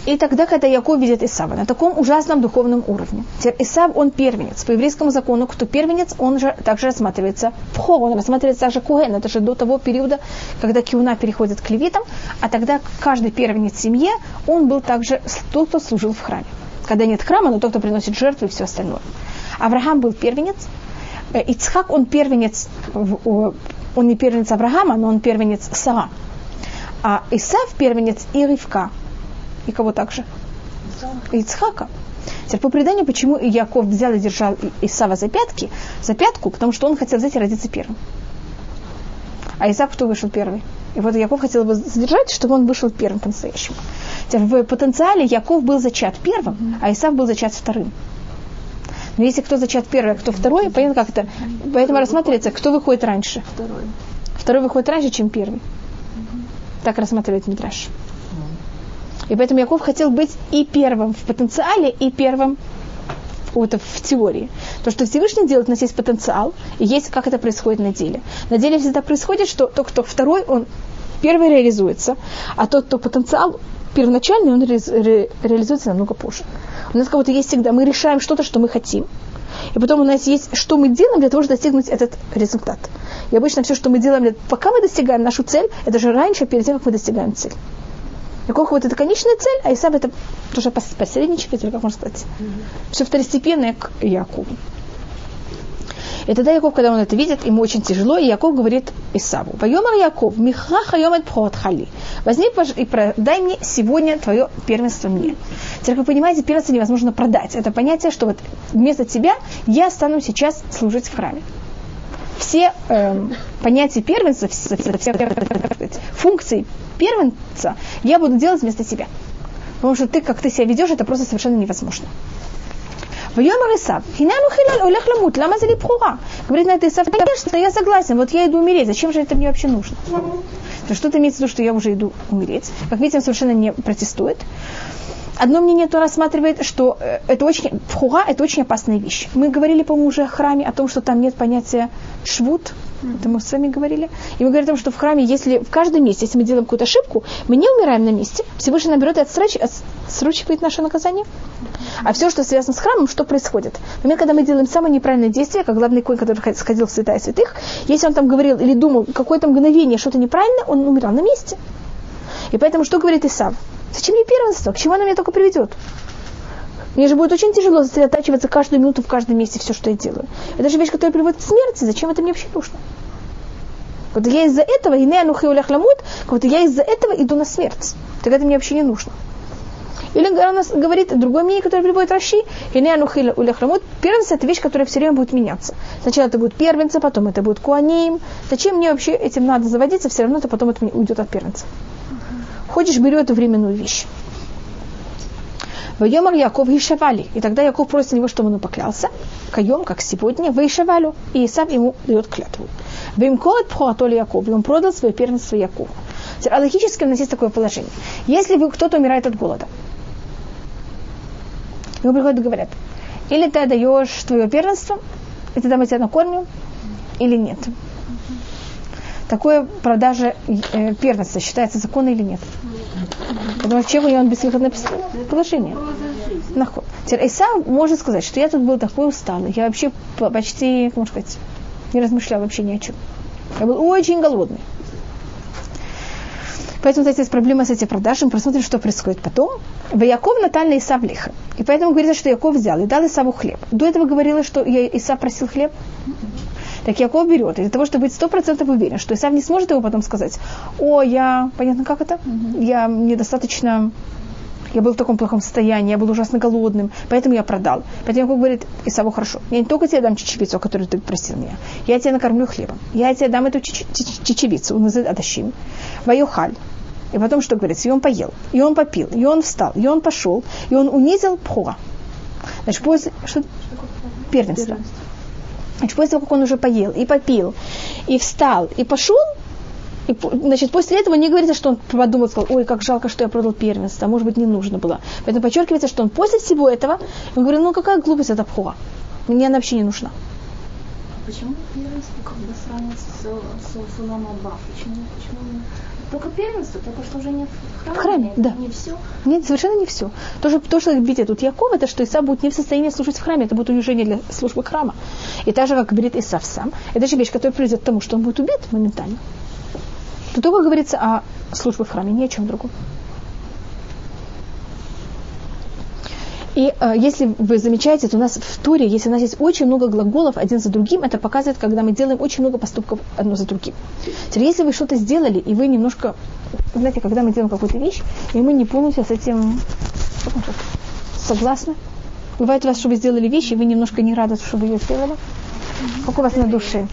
И тогда, когда Яков видит Исава на таком ужасном духовном уровне, Исав, он первенец. По еврейскому закону, кто первенец, он же также рассматривается в хо, он рассматривается также куэн. Это же до того периода, когда киуна переходит к левитам, а тогда каждый первенец в семье, он был также тот, кто служил в храме. Когда нет храма, но тот, кто приносит жертвы и все остальное. Авраам был первенец, э, Ицхак, он первенец, он не первенец Авраама, но он первенец Сара. А Исав первенец и Ривка, и кого также? Ицхака. Теперь по преданию, почему Яков взял и держал Исава за пятки, за пятку, потому что он хотел взять и родиться первым. А Исаак кто вышел первый? И вот Яков хотел его задержать, чтобы он вышел первым по-настоящему. Теперь в потенциале Яков был зачат первым, а Исав был зачат вторым. Но если кто зачат первый, а кто второй, понятно, как это. Поэтому рассматривается, кто выходит раньше. Второй. Второй выходит раньше, чем первый. Так рассматривает Мидраш. И поэтому Яков хотел быть и первым в потенциале, и первым вот в теории. То, что Всевышний делает, у нас есть потенциал, и есть, как это происходит на деле. На деле всегда происходит, что тот, кто второй, он первый реализуется, а тот, кто потенциал первоначальный, он ре, ре, реализуется намного позже. У нас как будто есть всегда, мы решаем что-то, что мы хотим, и потом у нас есть, что мы делаем для того, чтобы достигнуть этот результат. И обычно все, что мы делаем, пока мы достигаем нашу цель, это же раньше, перед тем, как мы достигаем цель. Яков вот это конечная цель, а Исав это тоже посредничек, или как можно сказать. Mm-hmm. Все второстепенное к Якову. И тогда Яков, когда он это видит, ему очень тяжело, и Яков говорит Исаву, «Вайомар Яков, миха пхот хали». Возьми и продай мне сегодня твое первенство мне. Теперь, как вы понимаете, первенство невозможно продать. Это понятие, что вот вместо тебя я стану сейчас служить в храме все э, понятия первенства, все, все, все функции первенца я буду делать вместо тебя. Потому что ты, как ты себя ведешь, это просто совершенно невозможно. Вьемар Исав, хинану хилаль олех ламут, лама зали. Говорит на это Исав, конечно, я согласен, вот я иду умереть, зачем же это мне вообще нужно? Что-то имеется в виду, что я уже иду умереть. Как видим, совершенно не протестует. Одно мнение то рассматривает, что э, это очень, вхуга – это очень опасная вещь. Мы говорили, по-моему, уже о храме, о том, что там нет понятия швуд, это мы с вами говорили. И мы говорим о том, что в храме, если в каждом месте, если мы делаем какую-то ошибку, мы не умираем на месте, Всевышний наберет и отсроч, отсрочивает наше наказание. А все, что связано с храмом, что происходит? Например, когда мы делаем самое неправильное действие, как главный конь, который сходил в святая святых, если он там говорил или думал какое-то мгновение что-то неправильно, он умирал на месте. И поэтому что говорит Исав? Зачем мне первенство? К чему оно меня только приведет? Мне же будет очень тяжело сосредотачиваться каждую минуту в каждом месте все, что я делаю. Это же вещь, которая приводит к смерти. Зачем это мне вообще нужно? Вот я из-за этого, и не анухи улях ламут, вот я из-за этого иду на смерть. Так это мне вообще не нужно. Или он говорит другое мнение, которое приводит Раши, и не анухи улях ламут, первенство это вещь, которая все время будет меняться. Сначала это будет первенца, потом это будет куаним. Зачем мне вообще этим надо заводиться, все равно это потом это уйдет от первенца. Хочешь, бери эту временную вещь. Вайомар Яков Ишавали. И тогда Яков просит него, чтобы он поклялся. Каем, как сегодня, Ваишавалю. И Исав ему дает клятву. Вимкоет Пхуатоли Яков. И он продал свое первенство Якову. А логически у нас есть такое положение. Если кто-то умирает от голода, ему приходят и говорят, или ты даешь твое первенство, и тогда мы тебя накормим, или нет. Такое продажа э, первенства считается законно или нет? Потому что чем он бесвыходное положение. Наход. Теперь Исав может сказать, что я тут был такой усталый, я вообще почти, как можно сказать, не размышлял вообще ни о чем. Я был очень голодный. Поэтому вот есть проблема с этим продажами. Посмотрим, что происходит потом. В Яков натальный Исав лиха. И поэтому говорится, что Яков взял и дал Исаву хлеб. До этого говорила, что Исав просил хлеб. Так Яков берет, и для того, чтобы быть сто процентов уверен, что Исав не сможет его потом сказать, о, я, понятно, как это? Я недостаточно я был в таком плохом состоянии, я был ужасно голодным, поэтому я продал. Поэтому Яков говорит Исаву, хорошо, я не только тебе дам чечевицу, которую ты просил меня, я тебя накормлю хлебом, я тебе дам эту чечевицу, адащим, ваюхаль. И потом что говорится, и он поел, и он попил, и он встал, и он пошел, и он унизил пхуа. Значит, после, что? Первенство. Значит, после того, как он уже поел и попил, и встал, и пошел, И, значит, после этого не говорится, что он подумал, сказал, ой, как жалко, что я продал первенство, а может быть, не нужно было. Поэтому подчеркивается, что он после всего этого, он говорит, ну какая глупость это пхуа. Мне она вообще не нужна. Почему первенство как бы сравнивать с, с, с Улам Аба? Почему, почему только первенство, только служение в храме? В храме, да. Не все. Нет, совершенно не все. То, что, то, что видит тут Яков, это что Иса будет не в состоянии служить в храме, это будет унижение для службы храма. И так же, как говорит Исав сам, это же вещь, которая приведет к тому, что он будет убит моментально. То только говорится о службе в храме, ни о чем другом. И э, если вы замечаете, то у нас в Туре, если у нас есть очень много глаголов один за другим, это показывает, когда мы делаем очень много поступков одно за другим. Теперь, если вы что-то сделали, и вы немножко, знаете, когда мы делаем какую-то вещь, и мы не полностью с этим согласны, бывает у вас, что вы сделали вещь, и вы немножко не рады, что вы ее сделали, как у вас на душе.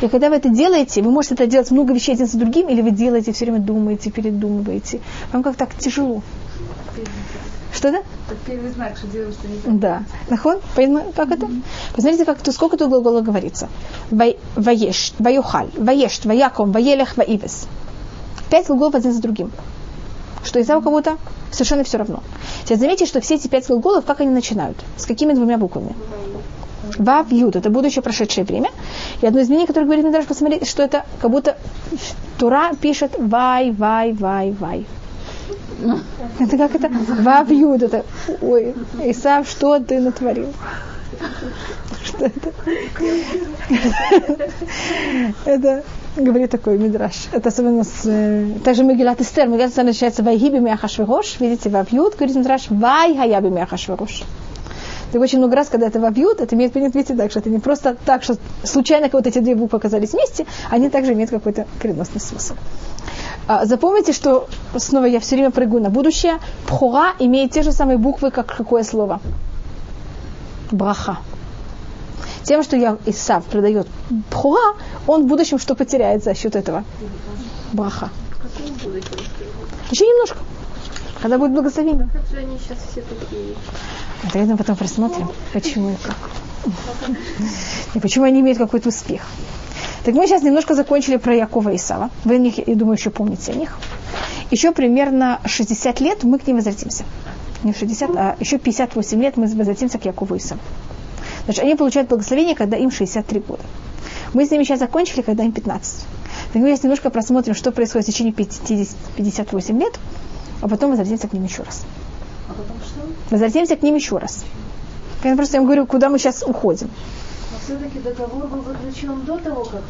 И когда вы это делаете, вы можете это делать много вещей один за другим, или вы делаете, все время думаете, передумываете. Вам как так тяжело. Что да? Так первый знак, что делаем, что не так. Да. Нахон? Понятно, как это? Посмотрите, как, то, сколько тут глаголов говорится. Ваеш, ваюхаль, ваеш, ваяком, ваелех, ваивес. Пять глаголов один за другим. Что из-за кого-то совершенно все равно. Сейчас заметьте, что все эти пять глаголов, как они начинают? С какими двумя буквами? Вав, Юд, это будущее прошедшее время. И одно из мнений, которое говорит Мидраш, посмотрите, что это как будто Тура пишет вай, вай, вай, вай. Это как это? Вав, Юд, это, ой, Исав, что ты натворил? Что это? Это говорит такой мидраш. Это особенно с... э, Также Мегилат Эстер. Мегилат Эстер начинается «Вайги бимяхашвирош». Видите, вабьют, говорит мидраш «Вай хая бимяхашвирош». Так очень много раз, когда это вобьют, это имеет принят видите так, что это не просто так, что случайно вот эти две буквы оказались вместе, они также имеют какой-то переносный смысл. А, Запомните, что снова я все время прыгаю на будущее. Пхура имеет те же самые буквы, как какое слово? Браха. Тем, что я Исав продает пхура, он в будущем что потеряет за счет этого? Браха. Еще немножко. Когда будет благословение. Как же они сейчас все такие? Это мы потом просмотрим, почему и как. И почему они имеют какой-то успех. Так мы сейчас немножко закончили про Якова и Исава. Вы о них, я думаю, еще помните о них. Еще примерно 60 лет мы к ним возвратимся. Не 60, а еще 58 лет мы возвратимся к Якову и Исаву. Значит, они получают благословение, когда им 63 года. Мы с ними сейчас закончили, когда им 15. Так мы сейчас немножко просмотрим, что происходит в течение 50, 58 лет, а потом возвратимся к ним еще раз. А потом что? Возвратимся к ним еще раз. Я просто им говорю, куда мы сейчас уходим. Но все-таки договор был заключен до того, как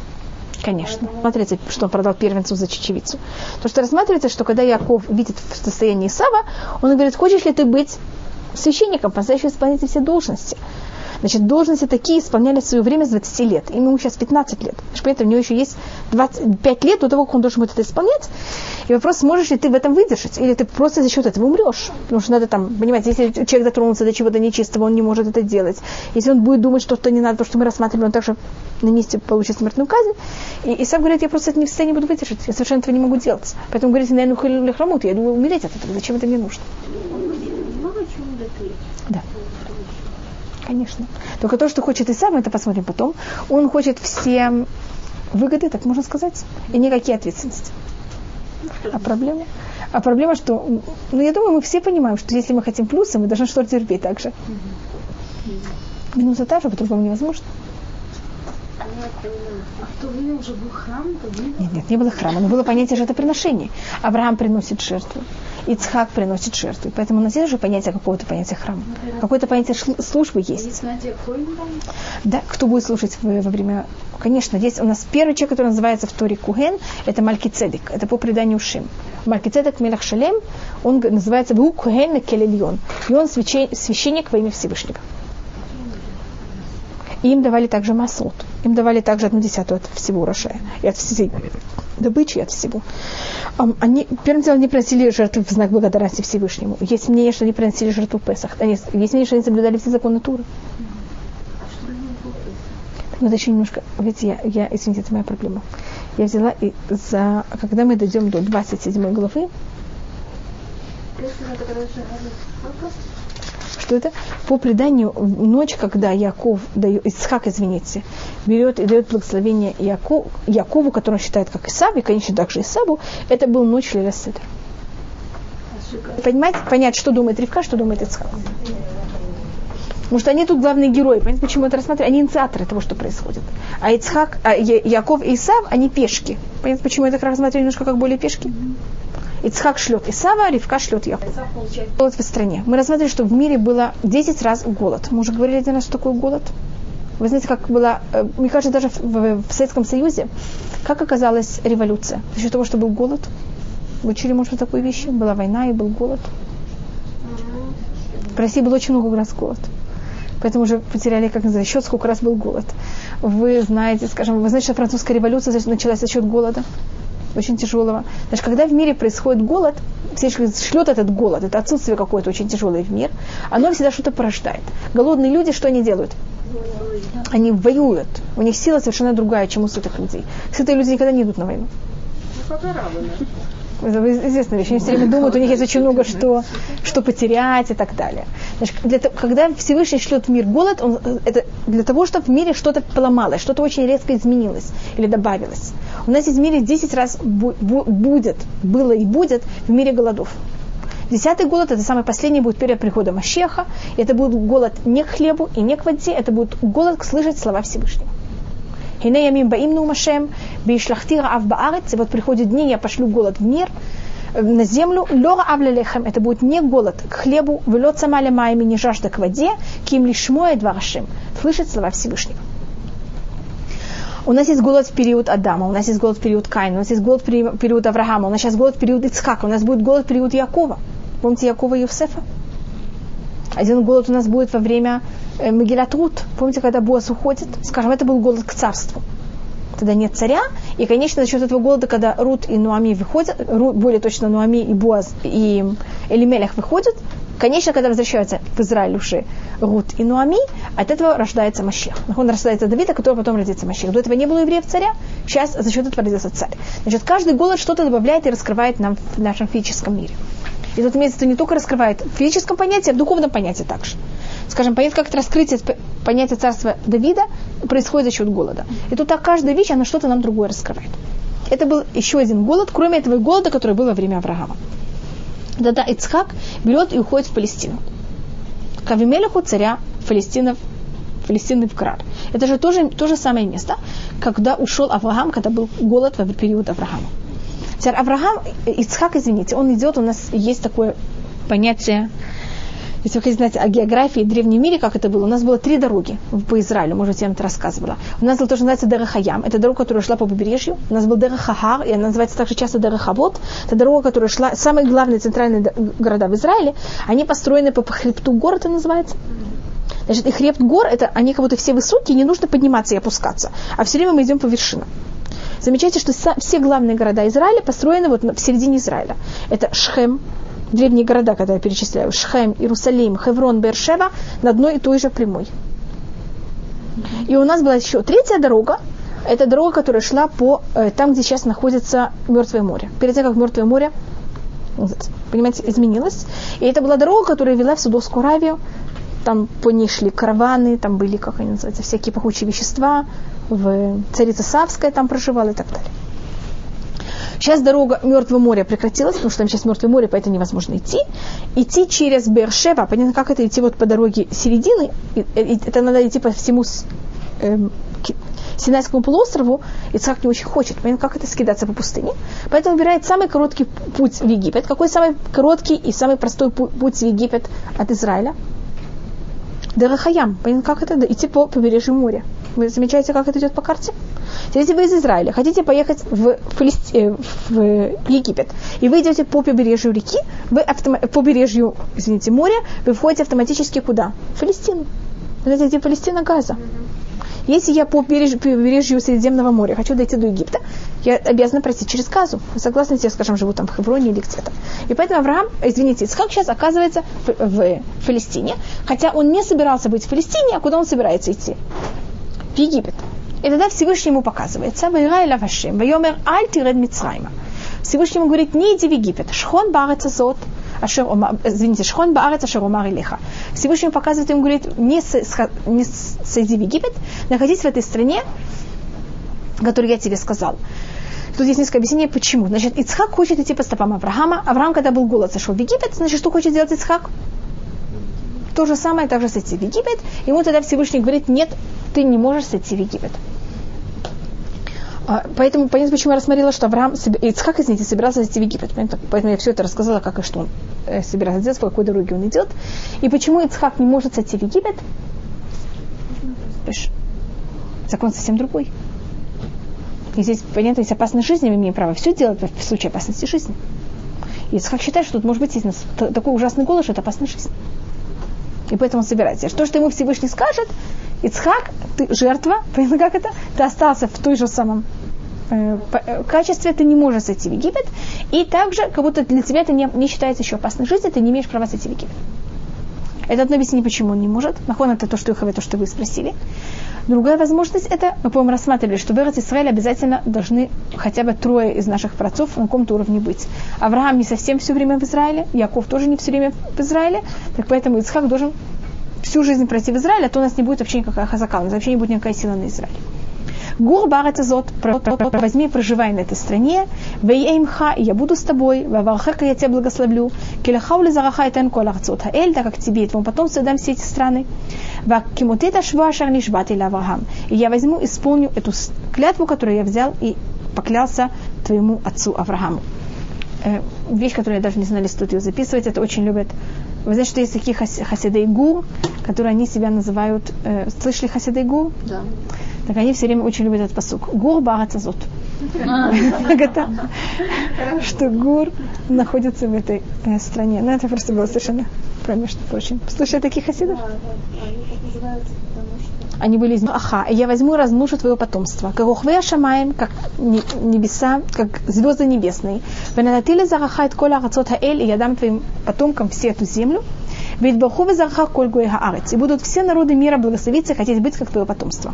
Конечно. Смотрите, что он продал первенцу за чечевицу. То, что рассматривается, что когда Яков видит в состоянии Сава, он говорит, хочешь ли ты быть священником, по-настоящему исполнять все должности. Значит, должности такие исполняли в свое время с 20 лет. Ему сейчас 15 лет. Поэтому у него еще есть 25 лет до того, как он должен будет это исполнять. И вопрос, сможешь ли ты в этом выдержать, или ты просто за счет этого умрешь. Потому что надо там, понимаете, если человек дотронулся до чего-то нечистого, он не может это делать. Если он будет думать, что что не надо, то, что мы рассматриваем, он также на месте получит смертную казнь. И, и сам говорит, я просто это не в состоянии буду выдержать. Я совершенно этого не могу делать. Поэтому говорит, наверное, или храмут, я думаю, умереть от этого. Зачем это мне нужно? Да. Конечно. Только то, что хочет и сам, это посмотрим потом. Он хочет все выгоды, так можно сказать, и никакие ответственности. А проблема? А проблема, что, ну, я думаю, мы все понимаем, что если мы хотим плюсы, мы должны что-то терпеть так же. Минуса та же, по-другому невозможно. А в то время уже был храм, не Нет, нет, не было храма, но было понятие жертвоприношений. Авраам приносит жертву, Ицхак приносит жертву. Поэтому у нас есть уже понятие какого-то понятия храма. Какое-то понятие службы есть. Есть? Да, кто будет слушать во время... Конечно, есть у нас первый человек, который называется в Торе Куген, это Малькицедек, это по преданию Шим. Малькицедек Мелах Шалем, он называется Бу Куген Келельон, и он священ- священник во имя Всевышнего. И им давали также маслот. Им давали также одну десятую от всего урожая. И от всей добычи, и от всего. Они, первым делом, не приносили жертву в знак благодарности Всевышнему. Есть мнение, что они приносили жертву Песах. Они, есть мнение, что они соблюдали все законы Туры. Но это еще немножко, видите, я, я, извините, это моя проблема. Я взяла и за, когда мы дойдем до 27 главы, Если это когда что это по преданию ночь, когда Яков, дает, Исхак, извините, берет и дает благословение Яков, Якову, который он считает как Исав, и, конечно, также Исаву, это был ночь Лиля Седер. Понимаете, понять, что думает Ривка, что думает Ицхак. Потому что они тут главные герои. Понимаете, почему это рассматривать? Они инициаторы того, что происходит. А Ицхак, а Яков и Исав, они пешки. Понимаете, почему это рассматривать немножко как более пешки? Ицхак шлет Исава, Ривка шлет Яков. Голод в стране. Мы рассматривали, что в мире было 10 раз голод. Мы уже говорили один раз, что такое голод. Вы знаете, как была, э, мне кажется, даже в, в Советском Союзе, как оказалась революция? За счет того, что был голод. Вы учили, может быть, такой вещи? Была война и был голод. В России было очень много раз голод поэтому уже потеряли, как называется, счет, сколько раз был голод. Вы знаете, скажем, вы знаете, что французская революция началась за счет голода, очень тяжелого. Значит, когда в мире происходит голод, все шлет этот голод, это отсутствие какое-то очень тяжелое в мир, оно всегда что-то порождает. Голодные люди что они делают? Они воюют. У них сила совершенно другая, чем у сытых людей. Сытые люди никогда не идут на войну. Известная вещь. Они все время думают, у них есть очень много что, что потерять и так далее. Значит, для, когда Всевышний шлет в мир голод, он, это для того, чтобы в мире что-то поломалось, что-то очень резко изменилось или добавилось. У нас есть в мире 10 раз бу- бу- будет, было и будет в мире голодов. Десятый голод, это самый последний, будет перед приходом Ащеха. Это будет голод не к хлебу и не к воде, это будет голод слышать слова Всевышнего. Хине ямим баим нумашем, бишлахти раав баарец, и вот приходят дни, я пошлю голод в мир, на землю, лора авлелехем, это будет не голод к хлебу, влет самаля майми, не жажда к воде, ким лишь мое дварашим, слышит слова Всевышнего. У нас есть голод в период Адама, у нас есть голод в период Каина, у нас есть голод в период Авраама, у нас сейчас голод в период Ицхака, у нас будет голод в период Якова. Помните Якова и Юсефа? Один голод у нас будет во время э, Могилят Помните, когда Боас уходит? Скажем, это был голод к царству. Тогда нет царя. И, конечно, за счет этого голода, когда Рут и Нуами выходят, Рут, более точно Нуами и Боаз и Элимелях выходят, конечно, когда возвращаются в Израиль уже Рут и Нуами, от этого рождается Машех. Он рождается Давида, который потом родится Машех. До этого не было евреев царя, сейчас за счет этого родился царь. Значит, каждый голод что-то добавляет и раскрывает нам в нашем физическом мире. И тут имеется не только раскрывает физическом понятии, а в духовном понятии также. Скажем, понять, как это раскрытие понятия царства Давида происходит за счет голода. И тут так каждая вещь, она что-то нам другое раскрывает. Это был еще один голод, кроме этого голода, который был во время Авраама. Тогда Ицхак берет и уходит в Палестину. К Авимелеху, царя Палестинов, Палестины в Крар. Это же тоже то же самое место, когда ушел Авраам, когда был голод в период Авраама. Теперь Авраам, Ицхак, извините, он идет, у нас есть такое понятие, если вы хотите знать о географии в древнем мире, как это было, у нас было три дороги по Израилю, может быть, я вам это рассказывала. У нас было то, что называется Дерахаям, это дорога, которая шла по побережью. У нас был Дерахахар, и она называется также часто Дерахавод. Это дорога, которая шла, самые главные центральные города в Израиле, они построены по хребту гор, это называется. Значит, и хребт гор, это они как будто все высокие, не нужно подниматься и опускаться, а все время мы идем по вершинам. Замечайте, что все главные города Израиля построены вот в середине Израиля. Это Шхем, древние города, когда я перечисляю, Шхем, Иерусалим, Хеврон, Бершева, на одной и той же прямой. И у нас была еще третья дорога, это дорога, которая шла по э, там, где сейчас находится Мертвое море. Перед тем, как Мертвое море, понимаете, изменилось. И это была дорога, которая вела в Судовскую Аравию. Там по ней шли караваны, там были, как они называются, всякие пахучие вещества, в царица Савская там проживала и так далее. Сейчас дорога Мертвого моря прекратилась, потому что там сейчас Мертвое море, поэтому невозможно идти. Идти через Бершева, понятно, как это идти вот по дороге середины, это надо идти по всему эм, Синайскому полуострову, Ицхак не очень хочет. Понятно, как это скидаться по пустыне. Поэтому выбирает самый короткий путь в Египет. Какой самый короткий и самый простой путь в Египет от Израиля? Дерахаям. Понятно, как это? Идти по побережью моря. Вы замечаете, как это идет по карте? Если вы из Израиля хотите поехать в, Фалисти... Э, в Египет, и вы идете по побережью реки, вы автом... по побережью, извините, моря, вы входите автоматически куда? В Палестину. Это где Палестина, Газа. Если я по побережью, Средиземного моря хочу дойти до Египта, я обязана пройти через Газу. Если я, скажем, живу там в Хевроне или где-то. И поэтому Авраам, извините, Ицхак сейчас оказывается в, в Палестине, хотя он не собирался быть в Палестине, а куда он собирается идти? в Египет. И тогда Всевышний ему показывается, «Вайрай лавашем, вайомер аль тиред Мицрайма». Всевышний ему говорит, не иди в Египет, шхон барец азот, ашер омар, извините, шхон баарец ашер омар илиха. Всевышний показывает ему, говорит, не, не сойди в Египет, находись в этой стране, которую я тебе сказал. Тут есть несколько объяснений, почему. Значит, Ицхак хочет идти по стопам Авраама. Авраам, когда был голод, сошел в Египет. Значит, что хочет сделать Ицхак? То же самое, также сойти в Египет. Ему тогда Всевышний говорит, нет, ты не можешь сойти в Египет. А, поэтому понятно, почему я рассмотрела, что Авраам, Ицхак, извините, собирался идти в Египет. Поэтому я все это рассказала, как и что он э, собирался делать, по какой дороге он идет. И почему Ицхак не может сойти в Египет? Закон совсем другой. И здесь, понятно, есть опасность жизни, мы имеем право все делать в случае опасности жизни. Ицхак считает, что тут может быть есть такой ужасный голос, что это опасность жизни. И поэтому он собирается. Что, что ему Всевышний скажет, Ицхак, ты жертва, понятно, как это? Ты остался в той же самом Э, э, качестве ты не можешь сойти в Египет, и также, как будто для тебя это не, не считается еще опасной жизнью, ты не имеешь права сойти в Египет. Это одно объяснение, почему он не может. Нахон это то, что их то, что вы спросили. Другая возможность это, мы, по-моему, рассматривали, что в Израиль обязательно должны хотя бы трое из наших працов на каком-то уровне быть. Авраам не совсем все время в Израиле, Яков тоже не все время в Израиле, так поэтому Ицхак должен всю жизнь пройти в Израиль, а то у нас не будет вообще никакая хазака, у нас вообще не будет никакая сила на Израиль. Гур барет азот, возьми проживай на этой стране, веймха, и я буду с тобой, вавархака я тебя благословлю, келехаули зараха и тен кола хаэль, так как тебе и твоему потомству дам все эти страны. Вакимутета шва шарнишбат или Авраам. И я возьму, исполню эту клятву, которую я взял и поклялся твоему отцу Аврааму. Э, вещь, которую я даже не знали, стоит ее записывать, это очень любят. Вы знаете, что есть такие хасидей гур, которые они себя называют... Э, слышали хасидей гур? Да так они все время очень любят этот посук. Гур барацазот. Что гур находится в этой э, стране. Ну, это просто было совершенно между прочим. Слышали таких хасидов? Они были из Аха, я возьму и размножу твое потомство. Как ухвея шамаем, как небеса, как звезды небесные. Венанатили зарахает коля арацот хаэль, и я дам твоим потомкам всю эту землю. Ведь баху везарха коль гой И будут все народы мира благословиться, хотеть быть как твое потомство.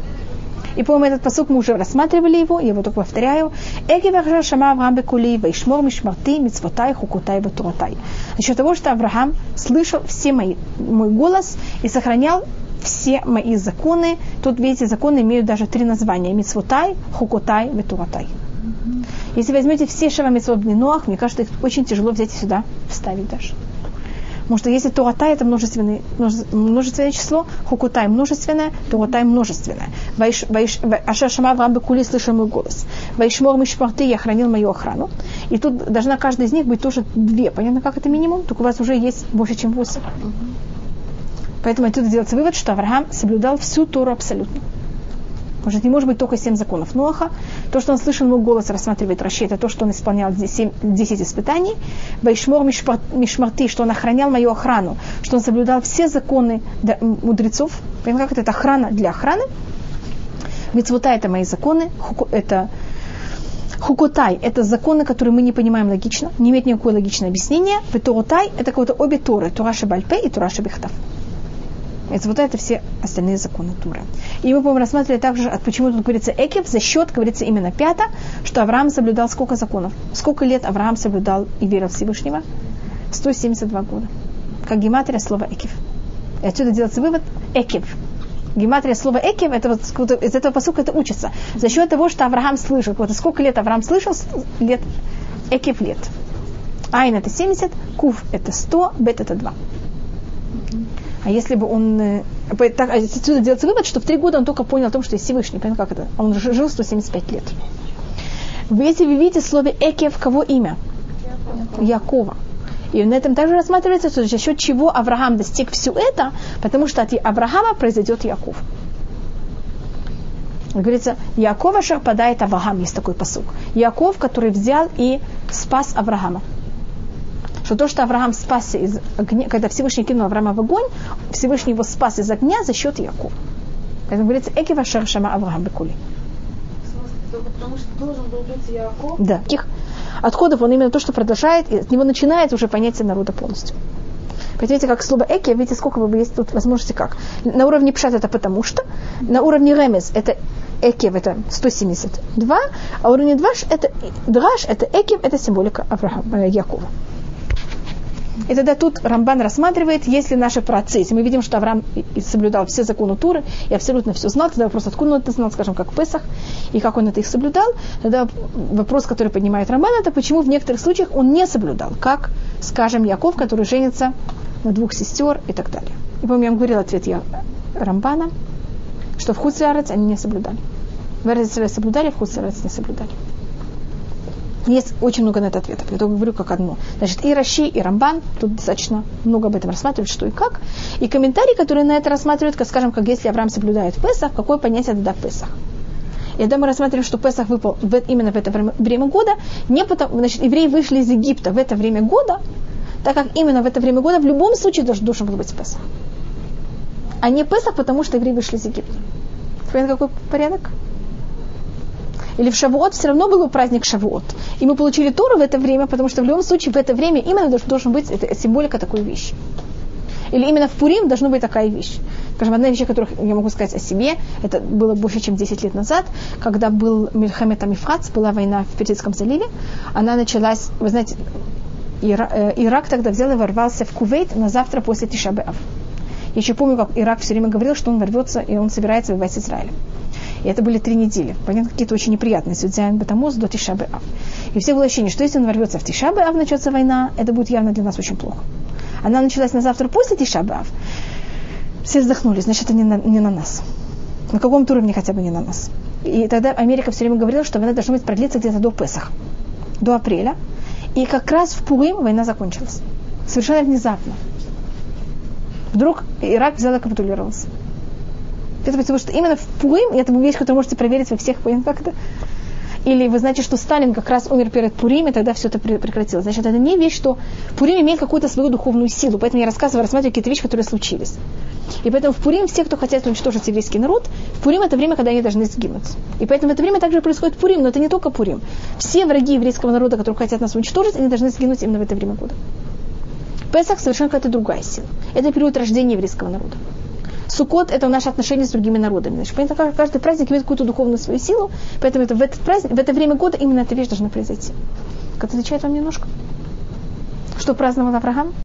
И, по-моему, этот посук мы уже рассматривали его, я его только повторяю. Эги вахжа шама Авраам бекули, вайшмор мишмарти, мицвотай, хукутай, батуратай. За того, что Авраам слышал все мои, мой голос и сохранял все мои законы. Тут, видите, законы имеют даже три названия. Мицвотай, хукутай, ветуратай. Если возьмете все шава митцвот Ноах, мне кажется, их очень тяжело взять сюда вставить даже. Потому что если Туатай это множественное, множественное число, Хукутай множественное, Туатай множественное. Аша Шама Авраам Бекули слышал мой голос. Вайшмор Мишпарты я хранил мою охрану. И тут должна каждая из них быть тоже две. Понятно, как это минимум? Только у вас уже есть больше, чем восемь. Поэтому отсюда делается вывод, что Авраам соблюдал всю Тору абсолютно. Может, не может быть только семь законов Ноаха. То, что он слышал мой голос, рассматривает Раши, это то, что он исполнял 7, 10 испытаний. Байшмор Мишмарти, что он охранял мою охрану, что он соблюдал все законы мудрецов. Понимаете, как это? Это охрана для охраны. Мецвута – это мои законы, это Хукотай – это законы, которые мы не понимаем логично, не имеют никакое логичное объяснение. Ветурутай – это какое-то обе Торы, Тураши Бальпе и Тураши Бехтав. Это вот это все остальные законы Тура. И мы, по-моему, рассматривали также, почему тут говорится Экев, за счет, говорится именно пято, что Авраам соблюдал сколько законов? Сколько лет Авраам соблюдал и верил Всевышнего? 172 года. Как гематрия слова Экев. И отсюда делается вывод Экев. Гематрия слова Экев, это вот из этого посука это учится. За счет того, что Авраам слышал, вот сколько лет Авраам слышал, лет, Экев лет. Айн это 70, Кув это 100, Бет это 2. А если бы он... Э, так, а отсюда делается вывод, что в три года он только понял о том, что есть Всевышний. Понял, как это? Он жил 175 лет. Если вы видите в слове Экев, кого имя? Якова. И на этом также рассматривается, что за счет чего Авраам достиг все это, потому что от Авраама произойдет Яков. Говорится, Якова шарпадает Авраам, есть такой посук. Яков, который взял и спас Авраама что то, что Авраам спасся из огня, когда Всевышний кинул Авраама в огонь, Всевышний его спас из огня за счет Якова. Поэтому говорится, Экива Шершама Авраам Бекули. Потому что должен был быть Яков. Да. Таких отходов он именно то, что продолжает, и от него начинается уже понятие народа полностью. Понимаете, как слово эки, видите, сколько вы есть тут возможности как. На уровне пшат это потому что, на уровне ремес это экев это 172, а уровне дваш это драш, это экев, это символика Авраама, Якова. И тогда тут Рамбан рассматривает, если наши праотцы, если мы видим, что Авраам соблюдал все законы Туры и абсолютно все знал, тогда вопрос, откуда он это знал, скажем, как Песах, и как он это их соблюдал, тогда вопрос, который поднимает Рамбан, это почему в некоторых случаях он не соблюдал, как, скажем, Яков, который женится на двух сестер и так далее. И помню, я вам говорил ответ я, Рамбана, что в Хуцлярец они не соблюдали. В Эрцеле соблюдали, в Хуцлярец не соблюдали. Есть очень много на это ответов. Я только говорю как одно. Значит, и Раши, и Рамбан, тут достаточно много об этом рассматривают, что и как. И комментарии, которые на это рассматривают, как, скажем, как если Авраам соблюдает Песах, какое понятие тогда Песах. И тогда мы рассматриваем, что Песах выпал в, именно в это время года, не потому, значит, евреи вышли из Египта в это время года, так как именно в это время года в любом случае должен был быть Песах. А не Песах, потому что евреи вышли из Египта. Понятно, какой порядок? Или в Шавуот, все равно был праздник Шавуот. И мы получили Тору в это время, потому что в любом случае в это время именно должен, должен быть это символика такой вещи. Или именно в Пурим должна быть такая вещь. Скажем, одна вещь, которую я могу сказать о себе, это было больше, чем 10 лет назад, когда был Мильхамед Амифхац, была война в Персидском заливе. Она началась, вы знаете, Ира, э, Ирак тогда взял и ворвался в Кувейт на завтра после Тишабеав. Я еще помню, как Ирак все время говорил, что он ворвется и он собирается воевать с Израилем. И это были три недели. Понятно, какие-то очень неприятные. С Юдзян Батамоз до Тишабы Ав. И все было ощущение, что если он ворвется в Тишабы Ав, начнется война, это будет явно для нас очень плохо. Она началась на завтра после Тишабы Ав. Все вздохнули, значит, это не на, не на нас. На каком-то уровне хотя бы не на нас. И тогда Америка все время говорила, что война должна быть продлиться где-то до Песах, до апреля. И как раз в Пурим война закончилась. Совершенно внезапно. Вдруг Ирак взял и капитулировался. Это потому что именно в Пурим, это вещь, которую можете проверить во всех, как это, или вы знаете, что Сталин как раз умер перед Пурим, и тогда все это прекратилось. Значит, это не вещь, что Пурим имеет какую-то свою духовную силу. Поэтому я рассказываю, рассматриваю какие-то вещи, которые случились. И поэтому в Пурим все, кто хотят уничтожить еврейский народ, в Пурим это время, когда они должны сгинуть. И поэтому в это время также происходит Пурим, но это не только Пурим. Все враги еврейского народа, которые хотят нас уничтожить, они должны сгинуть именно в это время года. Песах совершенно какая-то другая сила. Это период рождения еврейского народа. Сукот – это наше отношение с другими народами. Значит, поэтому каждый праздник имеет какую-то духовную свою силу, поэтому это в, этот праздник, в это время года именно эта вещь должна произойти. Как отвечает вам немножко? Что праздновал Авраам?